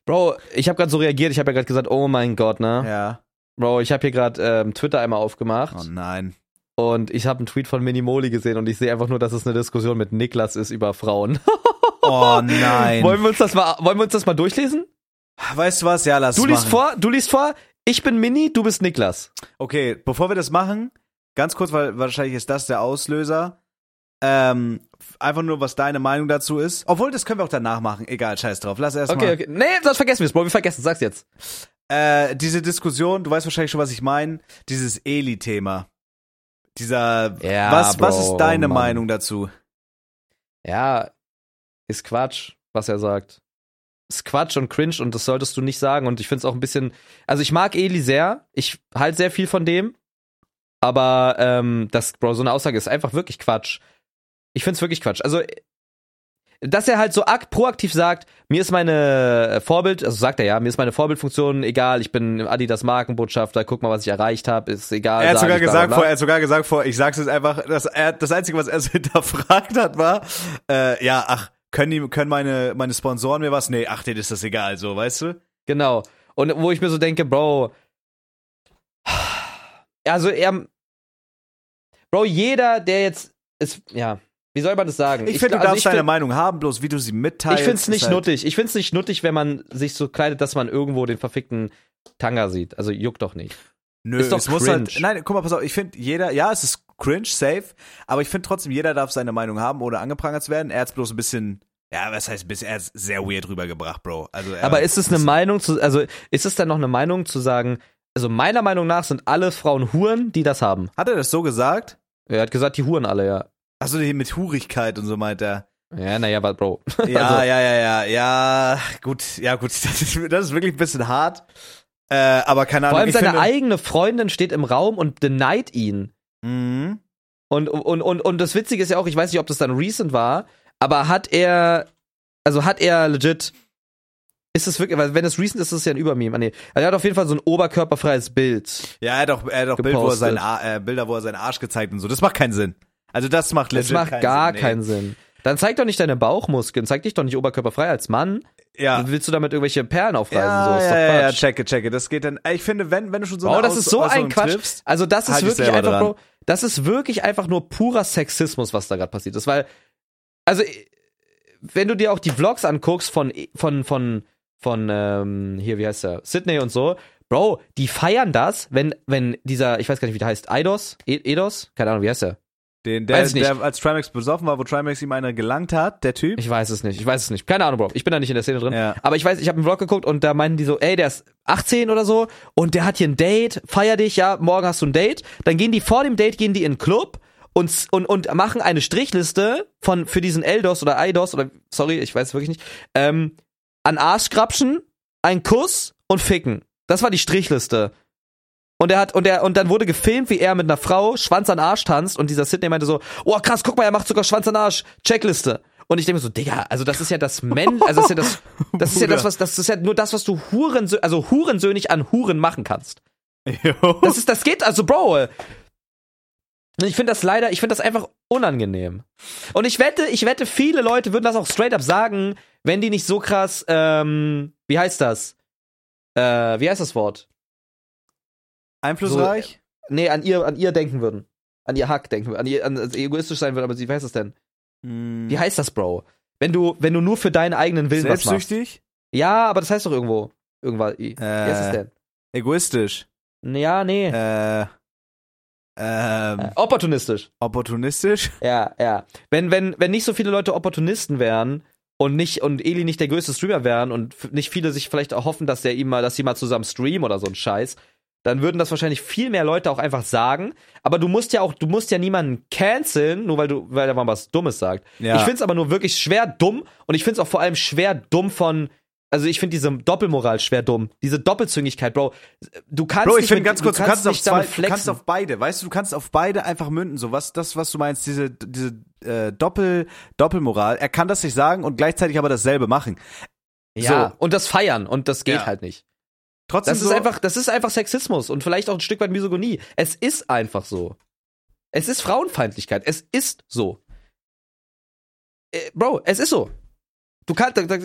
Bro, ich habe gerade so reagiert, ich habe ja gerade gesagt, oh mein Gott, ne? Ja. Bro, ich habe hier gerade ähm, Twitter einmal aufgemacht Oh nein. und ich habe einen Tweet von Minimoli gesehen und ich sehe einfach nur, dass es eine Diskussion mit Niklas ist über Frauen. Oh nein. wollen wir uns das mal wollen wir uns das mal durchlesen? weißt du was? Ja, lass Du es liest machen. vor, du liest vor, ich bin Mini, du bist Niklas. Okay, bevor wir das machen, ganz kurz, weil wahrscheinlich ist das der Auslöser. Ähm, einfach nur, was deine Meinung dazu ist. Obwohl, das können wir auch danach machen. Egal, scheiß drauf. Lass erst Okay, mal. okay. Nee, das vergessen wir es, Bro, wir vergessen, sag's jetzt. Äh, diese Diskussion, du weißt wahrscheinlich schon, was ich meine. Dieses Eli-Thema. Dieser. Ja, was, was Bro, ist deine Mann. Meinung dazu? Ja, ist Quatsch, was er sagt. Ist Quatsch und cringe und das solltest du nicht sagen. Und ich finde es auch ein bisschen. Also ich mag Eli sehr. Ich halte sehr viel von dem. Aber ähm, das, Bro, so eine Aussage ist einfach wirklich Quatsch. Ich finde es wirklich Quatsch. Also, dass er halt so ak proaktiv sagt, mir ist meine Vorbild, also sagt er ja, mir ist meine Vorbildfunktion egal, ich bin Adidas Markenbotschafter, guck mal, was ich erreicht habe, ist egal. Er hat sogar bla, gesagt bla, vor, er hat sogar gesagt vor, ich sag's jetzt einfach, dass er, das Einzige, was er so hinterfragt hat, war, äh, ja, ach, können die, können meine, meine Sponsoren mir was? Nee, ach, denen ist das egal, so, weißt du? Genau. Und wo ich mir so denke, Bro, also er, Bro, jeder, der jetzt ist, ja, wie soll man das sagen? Ich, finde, du also darfst ich deine find- Meinung haben, bloß wie du sie mitteilst. Ich find's ist nicht halt, nuttig. Ich find's nicht nuttig, wenn man sich so kleidet, dass man irgendwo den verfickten Tanga sieht. Also juckt doch nicht. Nö, ist doch es muss halt, nein, guck mal, pass auf, ich finde jeder, ja, es ist cringe, safe, aber ich finde trotzdem, jeder darf seine Meinung haben, ohne angeprangert zu werden. Er hat's bloß ein bisschen, ja, was heißt ein bisschen, er hat's sehr weird rübergebracht, Bro. Also, er, Aber ist es eine Meinung zu, also ist es dann noch eine Meinung zu sagen, also meiner Meinung nach sind alle Frauen Huren, die das haben. Hat er das so gesagt? Er hat gesagt, die Huren alle, ja. Achso, mit Hurigkeit und so meint er. Ja, naja, was, Bro. Ja, Also- ja, ja, ja, ja, gut, ja, gut, das ist, das ist wirklich ein bisschen hart. Äh, aber keine Ahnung. Vor allem seine finde, eigene Freundin steht im Raum und denied ihn. Mhm. Und, und, und, und das Witzige ist ja auch, ich weiß nicht, ob das dann recent war, aber hat er, also hat er legit, ist es wirklich, weil wenn es recent ist, ist es ja ein Übermeme. Ah, nee. Also er hat auf jeden Fall so ein oberkörperfreies Bild. Ja, er hat auch, er hat auch Bild, wo er seinen äh, Bilder, wo er seinen Arsch gezeigt und so. Das macht keinen Sinn. Also das macht Das macht keinen gar Sinn. nee. keinen Sinn. Dann zeig doch nicht deine Bauchmuskeln, zeig dich doch nicht oberkörperfrei als Mann. Ja. Willst du damit irgendwelche Perlen aufreißen? Ja, so, ist doch ja, ja, ja, Quatsch. checke, checke. Das geht dann. Ich finde, wenn, wenn du schon so Oh, eine das Aus ist so ein Quatsch. triffst, Also das ist halt dich wirklich selber einfach, dran. Bro, das ist wirklich einfach nur purer Sexismus, was da gerade passiert ist, weil, also, wenn du dir auch die Vlogs anguckst von, von, von, von, ähm, hier, wie heißt der, Sydney und so, Bro, die feiern das, wenn, wenn dieser, ich weiß gar nicht, wie der heißt, Eidos, E- Eidos, keine Ahnung, wie heißt der? Den, der, Weiß ich nicht. der als Trimax besoffen war, wo Trimax ihm eine gelangt hat, der Typ. Ich weiß es nicht, ich weiß es nicht, keine Ahnung, Bro, ich bin da nicht in der Szene drin, Ja. aber ich weiß, ich habe einen Vlog geguckt und da meinten die so, ey, der ist 18 oder so und der hat hier ein Date, feier dich, ja, morgen hast du ein Date, dann gehen die vor dem Date, gehen die in den Club und, und, und machen eine Strichliste von, für diesen Eldos oder Eidos oder, sorry, ich weiß es wirklich nicht, ähm, an Arschkrapschen, ein Kuss und Ficken. Das war die Strichliste. Und er hat, und er, und dann wurde gefilmt, wie er mit einer Frau Schwanz an Arsch tanzt und dieser Sydney meinte so, oh krass, guck mal, er macht sogar Schwanz an Arsch, Checkliste. Und ich denke mir so, Digga, also das ist ja das Men, also das ist ja das, das ist ja das, was, das ist ja nur das, was du Hurensö also hurensöhnig an Huren machen kannst. Jo. Das ist, das geht, also Bro. Ich finde das leider, ich finde das einfach unangenehm. Und ich wette, ich wette, viele Leute würden das auch straight up sagen, wenn die nicht so krass, ähm, wie heißt das? Äh, wie heißt das Wort? Einflussreich? Nee, an ihr, an ihr denken würden. An ihr Hack denken würden, an ihr, an also egoistisch sein würden, aber wie heißt das denn? Hm. Wie heißt das, Bro? Wenn du, wenn du nur für deinen eigenen Willen was machst. Selbstsüchtig? Ja, aber das heißt doch irgendwo. Irgendwas. Wie Äh, heißt das denn? Egoistisch? Ja, nee. Äh, ähm, Äh, opportunistisch. opportunistisch? Ja, ja. Wenn, wenn, wenn nicht so viele Leute Opportunisten wären und nicht, und Eli nicht der größte Streamer wären und nicht viele sich vielleicht auch hoffen, dass der ihm mal, dass sie mal zusammen streamen oder so ein Scheiß, dann würden das wahrscheinlich viel mehr Leute auch einfach sagen. Aber du musst ja auch, du musst ja niemanden canceln, nur weil du, weil er mal was Dummes sagt. Ja. Ich find's aber nur wirklich schwer dumm und ich find's auch vor allem schwer dumm von, also ich finde diese Doppelmoral schwer dumm. Diese Doppelzüngigkeit, Bro. Du kannst Bro, ich nicht finde ganz kurz, du kannst, auf nicht zwei, damit du kannst auf beide, weißt du, du kannst auf beide einfach münden, so was, das, was du meinst, diese, diese äh, Doppel, Doppelmoral. Er kann das nicht sagen und gleichzeitig aber dasselbe machen. ja, so. und das feiern und das geht Ja. halt nicht. Trotzdem Das ist so, einfach, das ist einfach Sexismus und vielleicht auch ein Stück weit Misogynie. Es ist einfach so. Es ist Frauenfeindlichkeit. Es ist so. Äh, Bro, es ist so. Du kannst, da,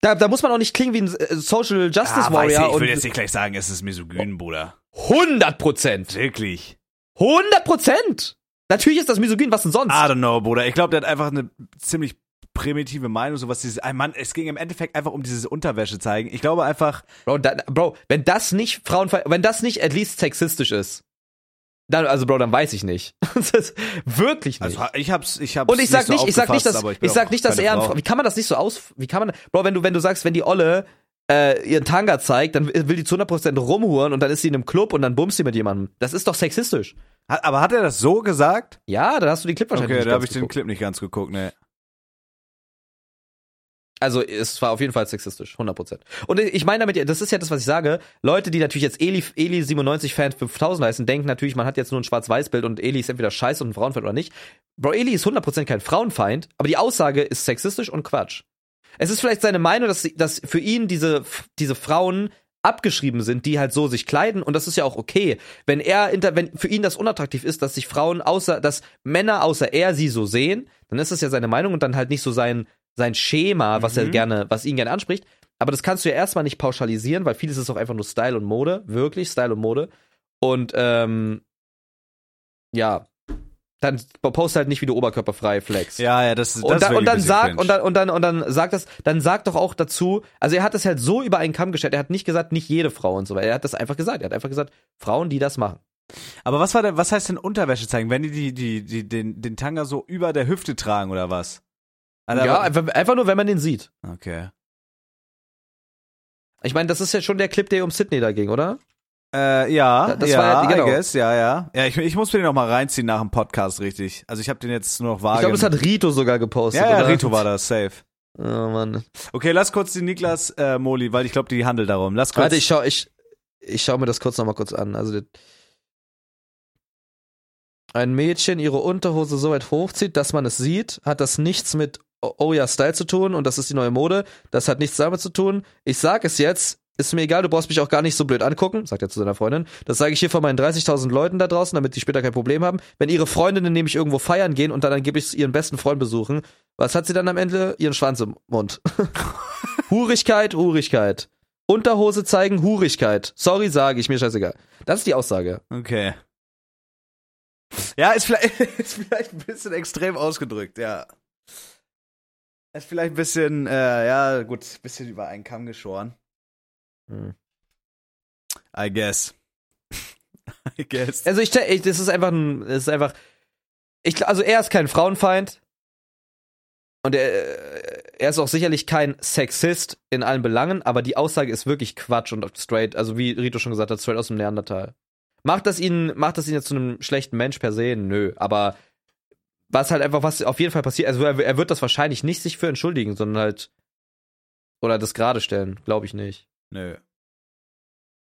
da, da muss man auch nicht klingen wie ein äh, Social Justice ah, Warrior ich will jetzt nicht gleich sagen, es ist misogyn, Bruder. 100 Prozent. Wirklich. 100 Prozent. Natürlich ist das misogyn, was denn sonst? I don't know, Bruder. Ich glaube, der hat einfach eine ziemlich primitive Meinung, so was dieses, ein Mann, es ging im Endeffekt einfach um dieses Unterwäsche zeigen. Ich glaube einfach, Bro, da, Bro, wenn das nicht Frauenfeindlich, wenn das nicht at least sexistisch ist, dann, also Bro, dann weiß ich nicht. das ist wirklich nicht. also ich hab's, ich hab's Und ich sag so nicht, ich sag nicht, dass ich, bin sag nicht, dass er ein Frau. Fra- wie kann man das nicht so aus wie kann man Bro, wenn du wenn du sagst, wenn die Olle äh, ihren Tanga zeigt, dann will die zu 100% rumhuren und dann ist sie in einem Club und dann bummst sie mit jemandem. Das ist doch sexistisch. Aber hat er das so gesagt? Ja, dann hast du die Clip wahrscheinlich Okay, nicht da habe ich den. Clip nicht ganz geguckt, ne. Also es war auf jeden Fall sexistisch, 100%. Und ich meine damit, das ist ja das, was ich sage, Leute, die natürlich jetzt Eli, Eli 97 Fan 5000 heißen, denken natürlich, man hat jetzt nur ein Schwarz-Weiß-Bild und Eli ist entweder scheiße und ein Frauenfeind oder nicht. Bro, Eli ist 100% kein Frauenfeind, aber die Aussage ist sexistisch und Quatsch. Es ist vielleicht seine Meinung, dass, dass für ihn diese, diese Frauen abgeschrieben sind, die halt so sich kleiden und das ist ja auch okay. Wenn er wenn für ihn das unattraktiv ist, dass sich Frauen außer, dass Männer außer er sie so sehen, dann ist das ja seine Meinung und dann halt nicht so sein, sein Schema, was er Mhm. gerne, was ihn gerne anspricht. Aber das kannst du ja erstmal nicht pauschalisieren, weil vieles ist auch einfach nur Style und Mode, wirklich Style und Mode. Und ähm, ja, dann post halt nicht, wie du oberkörperfrei flex. Ja, ja, das, das Und, ist dann, und dann sag und dann und dann und dann sagt das, dann sag doch auch dazu. Also er hat das halt so über einen Kamm gestellt. Er hat nicht gesagt, nicht jede Frau und so weiter. Er hat das einfach gesagt. Er hat einfach gesagt, Frauen, die das machen. Aber was war denn, was heißt denn Unterwäsche zeigen? Wenn die, die, die, die den, den Tanga so über der Hüfte tragen oder was? Alter, ja, einfach, einfach nur, wenn man den sieht. Okay. Ich meine, das ist ja schon der Clip, der um Sydney da ging, oder? Äh, ja, Das ja, war ja- genau. I guess, ja, ja. Ja, ich, ich muss mir den noch mal reinziehen nach dem Podcast, richtig. Also ich habe den jetzt nur noch vage. Ich glaube, das hat Rito sogar gepostet. ja, ja, oder? Rito war das, safe. Oh Mann. Okay, lass kurz die Niklas äh, Moli, weil ich glaube, die handelt darum. Lass kurz. Warte, ich schau, ich, ich schau mir das kurz nochmal kurz an. Also, das- ein Mädchen ihre Unterhose so weit hochzieht, dass man es sieht, hat das nichts mit Oh ja Style zu tun und das ist die neue Mode. Das hat nichts damit zu tun. Ich sag es jetzt, ist mir egal, du brauchst mich auch gar nicht so blöd angucken, sagt er zu seiner Freundin. Das sage ich hier vor meinen 30.000 Leuten da draußen, damit die später kein Problem haben. Wenn ihre Freundinnen nämlich irgendwo feiern gehen und dann angeblich ihren besten Freund besuchen, was hat sie dann am Ende? Ihren Schwanz im Mund. Hurigkeit, Hurigkeit. Unterhose zeigen, Hurigkeit. Sorry, sage ich, mir scheißegal. Das ist die Aussage. Okay. Ja, ist vielleicht, ist vielleicht ein bisschen extrem ausgedrückt, ja. Ist vielleicht ein bisschen, äh, ja, gut, ein bisschen über einen Kamm geschoren. Hm. I guess. I guess. Also ich, ich das ist einfach ein, das ist einfach, ich, also er ist kein Frauenfeind und er, er ist auch sicherlich kein Sexist in allen Belangen, aber die Aussage ist wirklich Quatsch und straight, also wie Rito schon gesagt hat, straight aus dem Neandertal. Macht das ihn, macht das ihn jetzt zu einem schlechten Mensch per se? Nö, aber was halt einfach, was auf jeden Fall passiert, also er, er wird das wahrscheinlich nicht sich für entschuldigen, sondern halt, oder das gerade stellen, glaube ich nicht. Nö.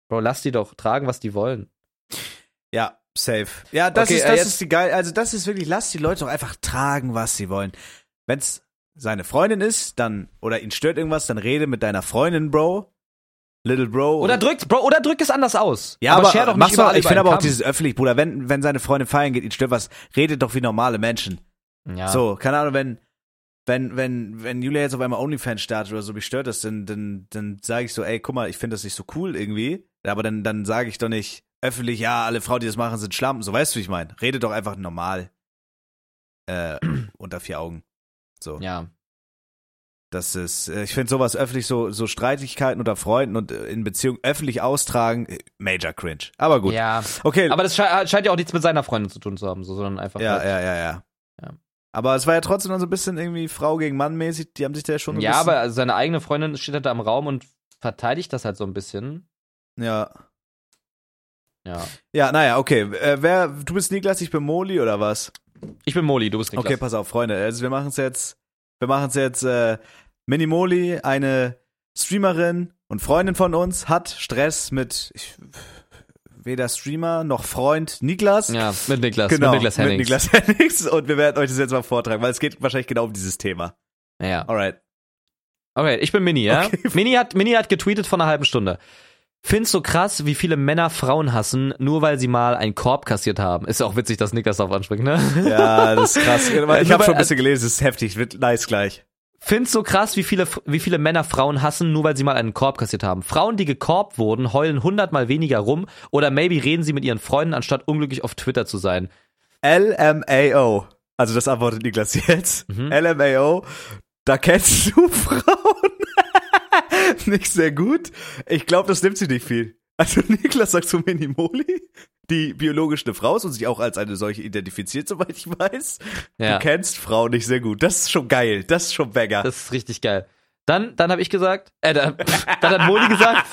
Bro, lass die doch tragen, was die wollen. Ja, safe. Ja, das Okay, ist, äh, das jetzt- ist die geil, also das ist wirklich, lass die Leute doch einfach tragen, was sie wollen. Wenn's seine Freundin ist, dann, oder ihn stört irgendwas, dann rede mit deiner Freundin, Bro. Little Bro. Oder drückt, Bro, oder drück es anders aus. Ja, aber, scher doch mach's nicht doch, überall ich finde aber auch dieses öffentlich, Bruder, wenn, wenn seine Freundin feiern geht, ihn stört was, redet doch wie normale Menschen. Ja. So, keine Ahnung, wenn, wenn, wenn, wenn Julia jetzt auf einmal OnlyFans startet oder so, mich stört das, dann, dann, dann sage ich so, ey, guck mal, ich finde das nicht so cool irgendwie. Aber dann, dann sage ich doch nicht öffentlich, ja, alle Frauen, die das machen, sind Schlampen. So, weißt du, wie ich meine? Rede doch einfach normal. Äh, unter vier Augen. So. Ja. Das ist, äh, ich finde sowas öffentlich, so, so Streitigkeiten unter Freunden und äh, in Beziehungen öffentlich austragen, äh, major cringe. Aber gut. Ja. Okay. Aber das sche scheint ja auch nichts mit seiner Freundin zu tun zu haben, so, sondern einfach. Ja, halt, ja, ja, ja. Ja. Aber es war ja trotzdem noch so ein bisschen irgendwie Frau gegen Mann mäßig, die haben sich da ja schon ja aber also seine eigene Freundin steht halt da im Raum und verteidigt das halt so ein bisschen. Ja. Ja. Ja, naja, okay. Äh, wer, du bist Niklas, ich bin Moli oder was? Ich bin Moli, du bist Niklas. Okay, pass auf, Freunde. Also wir machen es jetzt, wir machen es jetzt, äh, Mini Moli, eine Streamerin und Freundin von uns, hat Stress mit ich, weder Streamer noch Freund Niklas. Ja, mit Niklas. Genau, Mit Niklas Hennings. Mit Niklas Hennings. Und wir werden euch das jetzt mal vortragen, weil es geht wahrscheinlich genau um dieses Thema. Ja. Alright. Okay, ich bin Mini, ja? Okay. Mini, hat, Mini hat getweetet vor einer halben Stunde. Find's so krass, wie viele Männer Frauen hassen, nur weil sie mal einen Korb kassiert haben. Ist ja auch witzig, dass Niklas darauf anspringt, ne? Ja, das ist krass. Ich habe schon ein bisschen gelesen, es ist heftig, wird nice gleich. Find's so krass, wie viele, wie viele Männer Frauen hassen, nur weil sie mal einen Korb kassiert haben. Frauen, die gekorbt wurden, heulen hundertmal weniger rum oder maybe reden sie mit ihren Freunden, anstatt unglücklich auf Twitter zu sein. LMAO. Also das antwortet Niklas jetzt. Mhm. LMAO. Da kennst du Frauen. nicht sehr gut. Ich glaube, das nimmt sie nicht viel. Also Niklas sagt zu Minimoli, die biologisch eine Frau ist und sich auch als eine solche identifiziert, soweit ich weiß. Ja. Du kennst Frauen nicht sehr gut. Das ist schon geil. Das ist schon Bagger. Das ist richtig geil. Dann, dann habe ich gesagt, äh, dann, dann hat Moli gesagt,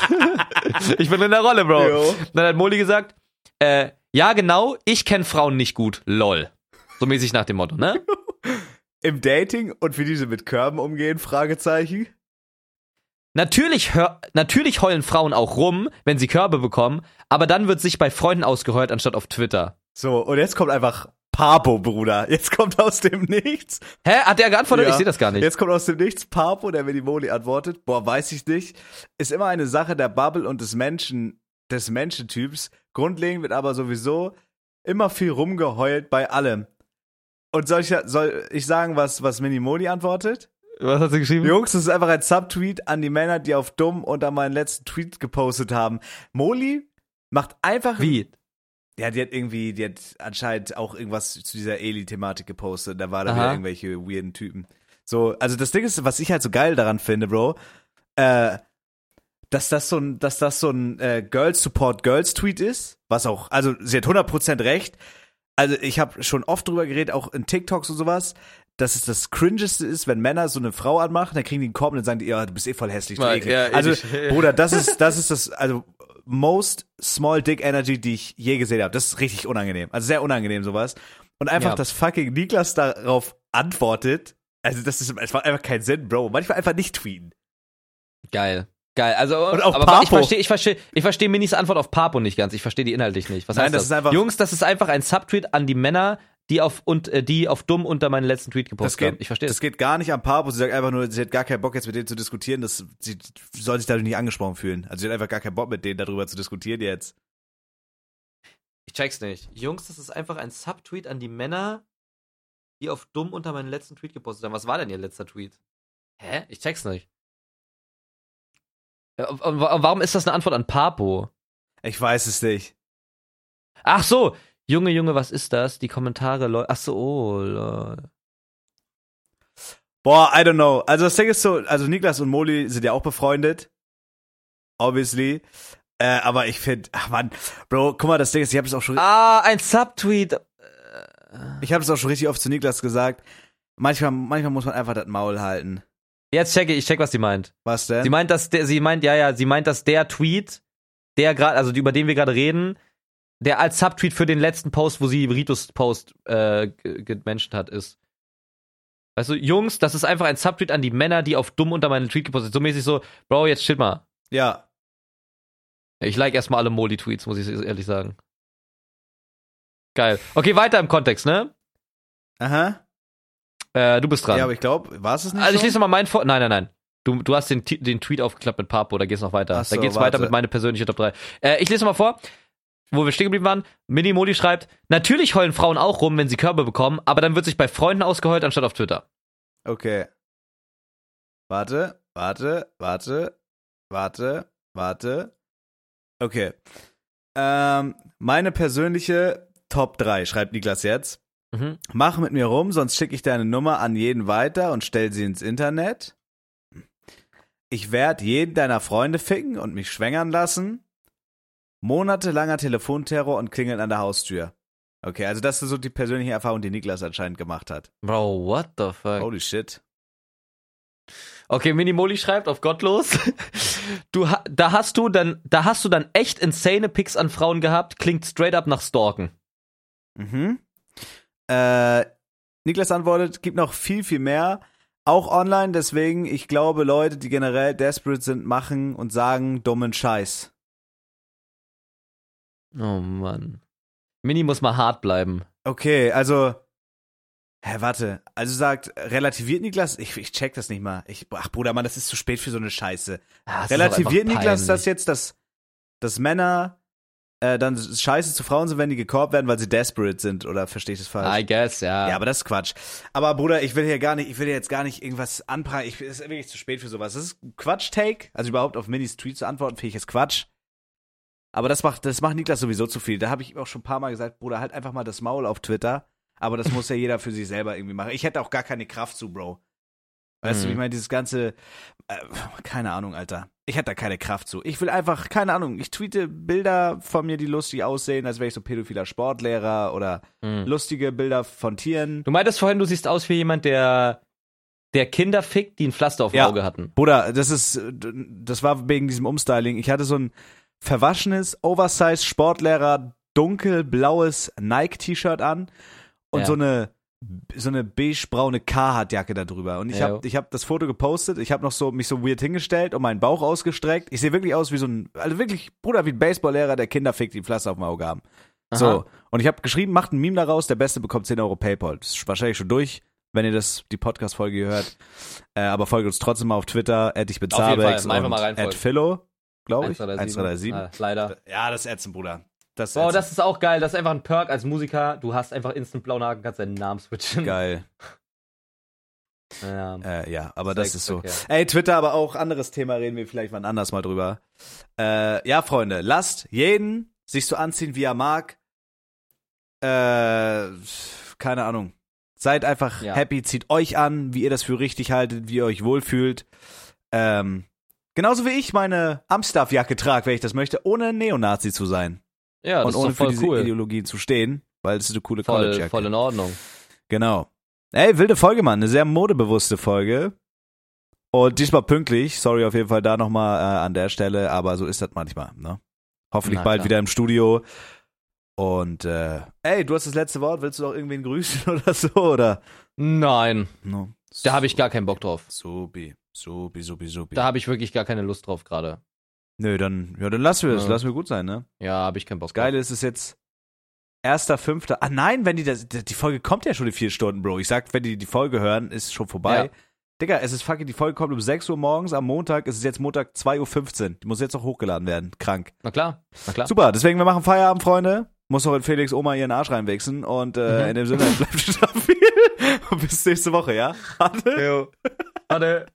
ich bin in der Rolle, Bro. Jo. Dann hat Moli gesagt, äh, ja genau, ich kenne Frauen nicht gut, lol. So mäßig nach dem Motto, ne? Im Dating und wie diese mit Körben umgehen? Fragezeichen. Natürlich, hör, natürlich heulen Frauen auch rum, wenn sie Körbe bekommen, aber dann wird sich bei Freunden ausgeheult, anstatt auf Twitter. So, und jetzt kommt einfach Papo, Bruder. Jetzt kommt aus dem Nichts. Hä? Hat der geantwortet? Ja. Ich sehe das gar nicht. Jetzt kommt aus dem Nichts Papo, der Minimoli antwortet. Boah, weiß ich nicht. Ist immer eine Sache der Bubble und des Menschen, des Menschentyps. Grundlegend wird aber sowieso immer viel rumgeheult bei allem. Und soll ich, soll ich sagen, was, was Minimoli antwortet? Was hat sie geschrieben? Jungs, das ist einfach ein Subtweet an die Männer, die auf dumm unter meinen letzten Tweet gepostet haben. Moli macht einfach Wie? ja, die hat irgendwie, die hat anscheinend auch irgendwas zu dieser Eli-Thematik gepostet. Da war da wieder irgendwelche weirden Typen. So, also das Ding ist, was ich halt so geil daran finde, Bro, äh, dass das so ein, dass das so ein äh, Girls Support Girls Tweet ist, was auch, also sie hat 100% recht. Also ich habe schon oft drüber geredet, auch in TikToks und sowas, dass es das Cringeste ist, wenn Männer so eine Frau anmachen, dann kriegen die einen Korb und dann sagen die, ja, du bist eh voll hässlich, du Ekel. ja, also, eklig. Bruder, das ist, das ist das, also most small dick energy, die ich je gesehen habe. Das ist richtig unangenehm. Also sehr unangenehm sowas. Und einfach, Ja. dass fucking Niklas darauf antwortet, also das ist, macht einfach keinen Sinn, Bro. Manchmal einfach nicht tweeten. Geil. Geil, also Und auch aber Papo. ich verstehe ich verstehe ich verstehe Minis Antwort auf Papo nicht ganz. Ich verstehe die inhaltlich nicht. Was Nein, heißt das das? ist einfach- Jungs, das ist einfach ein Subtweet an die Männer, die auf und äh, die auf dumm unter meinen letzten Tweet Das gepostet geht, haben. Ich verstehe das es. geht gar nicht am Papo. Sie sagt einfach nur, sie hat gar keinen Bock jetzt mit denen zu diskutieren. Das, sie soll sich dadurch nicht angesprochen fühlen. Also sie hat einfach gar keinen Bock mit denen darüber zu diskutieren jetzt. Ich check's nicht. Jungs, das ist einfach ein Subtweet an die Männer, die auf dumm unter meinen letzten Tweet gepostet haben. Was war denn ihr letzter Tweet? Hä? Ich check's nicht. Und Warum ist das eine Antwort an Papo? Ich weiß es nicht. Ach so, Junge, Junge, was ist das? Die Kommentare, Leute. Ach so, oh, lol. Boah, I don't know. Also das Ding ist so, also Niklas und Moli sind ja auch befreundet. Obviously. Äh, aber ich finde, ach man, Bro, guck mal, das Ding ist, ich habe es auch schon, Ah, ein Subtweet. ich habe es auch schon richtig oft zu Niklas gesagt. Manchmal, manchmal muss man einfach das Maul halten. Jetzt checke ich, ich check, was sie meint. Was denn? Sie meint, dass der, sie meint, ja, ja, sie meint, dass der Tweet, der gerade, also über den wir gerade reden, der als Subtweet für den letzten Post, wo sie Ritus Post äh, ge- gemenschen hat, ist. Weißt du, Jungs, das ist einfach ein Subtweet an die Männer, die auf dumm unter meinen Tweet gepostet sind. So mäßig so, Bro, jetzt chill mal. ja. Ich like erstmal alle Moli-Tweets, muss ich ehrlich sagen. Geil. Okay, weiter im Kontext, ne? Aha. Äh, du bist dran. Ja, aber ich glaube, war es nicht also ich lese mal meinen Vor... Nein, nein, nein. Du, du hast den, den Tweet aufgeklappt mit Papo, da geht's noch weiter. So, da geht's warte. weiter mit meiner persönlichen Top 3. Äh, ich lese mal vor, wo wir stehen geblieben waren. Mini Moli schreibt, natürlich heulen Frauen auch rum, wenn sie Körbe bekommen, aber dann wird sich bei Freunden ausgeheult, anstatt auf Twitter. Okay. Warte, warte, warte, warte, warte. Okay. Ähm, meine persönliche Top 3, schreibt Niklas jetzt. Mhm. Mach mit mir rum, sonst schicke ich deine Nummer an jeden weiter und stell sie ins Internet. Ich werde jeden deiner Freunde ficken und mich schwängern lassen. Monatelanger Telefonterror und Klingeln an der Haustür. Okay, also das ist so die persönliche Erfahrung, die Niklas anscheinend gemacht hat. Bro, what the fuck? Holy shit. Okay, Mini Moli schreibt auf gottlos. Du, da hast du dann, da hast du dann echt insane Pics an Frauen gehabt, klingt straight up nach Stalken. Mhm. Äh, Niklas antwortet, gibt noch viel, viel mehr. Auch online, deswegen, ich glaube, Leute, die generell desperate sind, machen und sagen dummen Scheiß. Oh Mann. Mini muss mal hart bleiben. Okay, also. Hä, warte. Also sagt, relativiert Niklas? Ich, ich check das nicht mal. Ich, ach, Bruder, Mann, das ist zu spät für so eine Scheiße. Ah, relativiert Niklas das jetzt, dass, dass Männer äh, dann scheiße zu Frauen sind, wenn die gekorbt werden, weil sie desperate sind? Oder verstehe ich das falsch? I guess, ja. Ja, aber das ist Quatsch. Aber Bruder, ich will hier gar nicht, ich will hier jetzt gar nicht irgendwas anprangern. Ich, es ist wirklich zu spät für sowas. Das ist ein Quatsch-Take. Also überhaupt auf Minis Tweet zu antworten, finde ich jetzt Quatsch. Aber das macht, das macht Niklas sowieso zu viel. Da habe ich ihm auch schon ein paar Mal gesagt, Bruder, halt einfach mal das Maul auf Twitter. Aber das muss ja jeder für sich selber irgendwie machen. Ich hätte auch gar keine Kraft zu, Bro. Weißt du, Mhm. ich meine, dieses ganze, äh, keine Ahnung, Alter. Ich hätte da keine Kraft zu. Ich will einfach, keine Ahnung, ich tweete Bilder von mir, die lustig aussehen, als wäre ich so pädophiler Sportlehrer oder Mhm. lustige Bilder von Tieren. Du meintest vorhin, du siehst aus wie jemand, der, der Kinder fickt, die ein Pflaster auf dem Ja. Auge hatten. Bruder, das ist, das war wegen diesem Umstyling. Ich hatte so ein verwaschenes, oversized Sportlehrer, dunkelblaues Nike-T-Shirt an und Ja. so eine so eine beige-braune Carhartt-Jacke da drüber. Und ich habe ich hab das Foto gepostet. Ich habe noch so mich so weird hingestellt und meinen Bauch ausgestreckt. Ich sehe wirklich aus wie so ein, also wirklich, Bruder, wie ein Baseballlehrer, der Kinder fickt, die Pflaster auf dem Auge haben. So. Aha. Und ich habe geschrieben, macht ein Meme daraus, der Beste bekommt 10 Euro Paypal. Das ist wahrscheinlich schon durch, wenn ihr das, die Podcast-Folge hier hört. Äh, aber folgt uns trotzdem mal auf Twitter, at ich bin Zabex und at Philo, glaube ich. 1337. 1337. Ah, leider. Ja, das ist ätzend, Bruder. Das ist Wow, ätzend. das ist auch geil. Das ist einfach ein Perk als Musiker. Du hast einfach instant blauen Haken, kannst deinen Namen switchen. geil. Ja. Äh, ja, aber das ist so. Ey, Twitter, aber auch anderes Thema, reden wir vielleicht wann anders mal drüber. Äh, ja, Freunde, lasst jeden sich so anziehen, wie er mag. Äh, keine Ahnung. Seid einfach Ja. happy, zieht euch an, wie ihr das für richtig haltet, wie ihr euch wohlfühlt. Ähm, genauso wie ich meine Amstaff-Jacke trage, wenn ich das möchte, ohne Neonazi zu sein. Ja, das und ist ohne doch voll für diese cool. Ideologien zu stehen, weil es ist eine coole Voll, College-Jacke. voll in Ordnung. Genau. Ey, wilde Folge, Mann. Eine sehr modebewusste Folge. Und diesmal pünktlich. Sorry auf jeden Fall da nochmal äh, an der Stelle, aber so ist das manchmal, ne? Hoffentlich Na, bald klar. wieder im Studio. Und äh, ey, du hast das letzte Wort. Willst du noch irgendwen grüßen oder so? Oder? Nein, No. da habe ich gar keinen Bock drauf. Subi. Supi, supi, supi. Da habe ich wirklich gar keine Lust drauf gerade. Nö, dann, ja, dann lassen wir das. Ja. Lassen wir gut sein, ne? Ja, habe ich keinen Bock Das Geile ist es jetzt. Erster, fünfter. Ah nein, wenn die das, die Folge kommt ja schon in vier Stunden, Bro. Ich sag, wenn die die Folge hören, ist schon vorbei. Ja. Digga, es ist fucking, die Folge kommt um 6 Uhr morgens, am Montag, es ist jetzt Montag 2.15 Uhr. Die muss jetzt noch hochgeladen werden. Krank. Na klar, na klar. Super, deswegen wir machen Feierabend, Freunde. Muss noch in Felix Oma ihren Arsch reinwechseln und äh, Mhm. in dem Sinne bleibt stabil und bis nächste Woche, ja? Warte. Jo. Warte.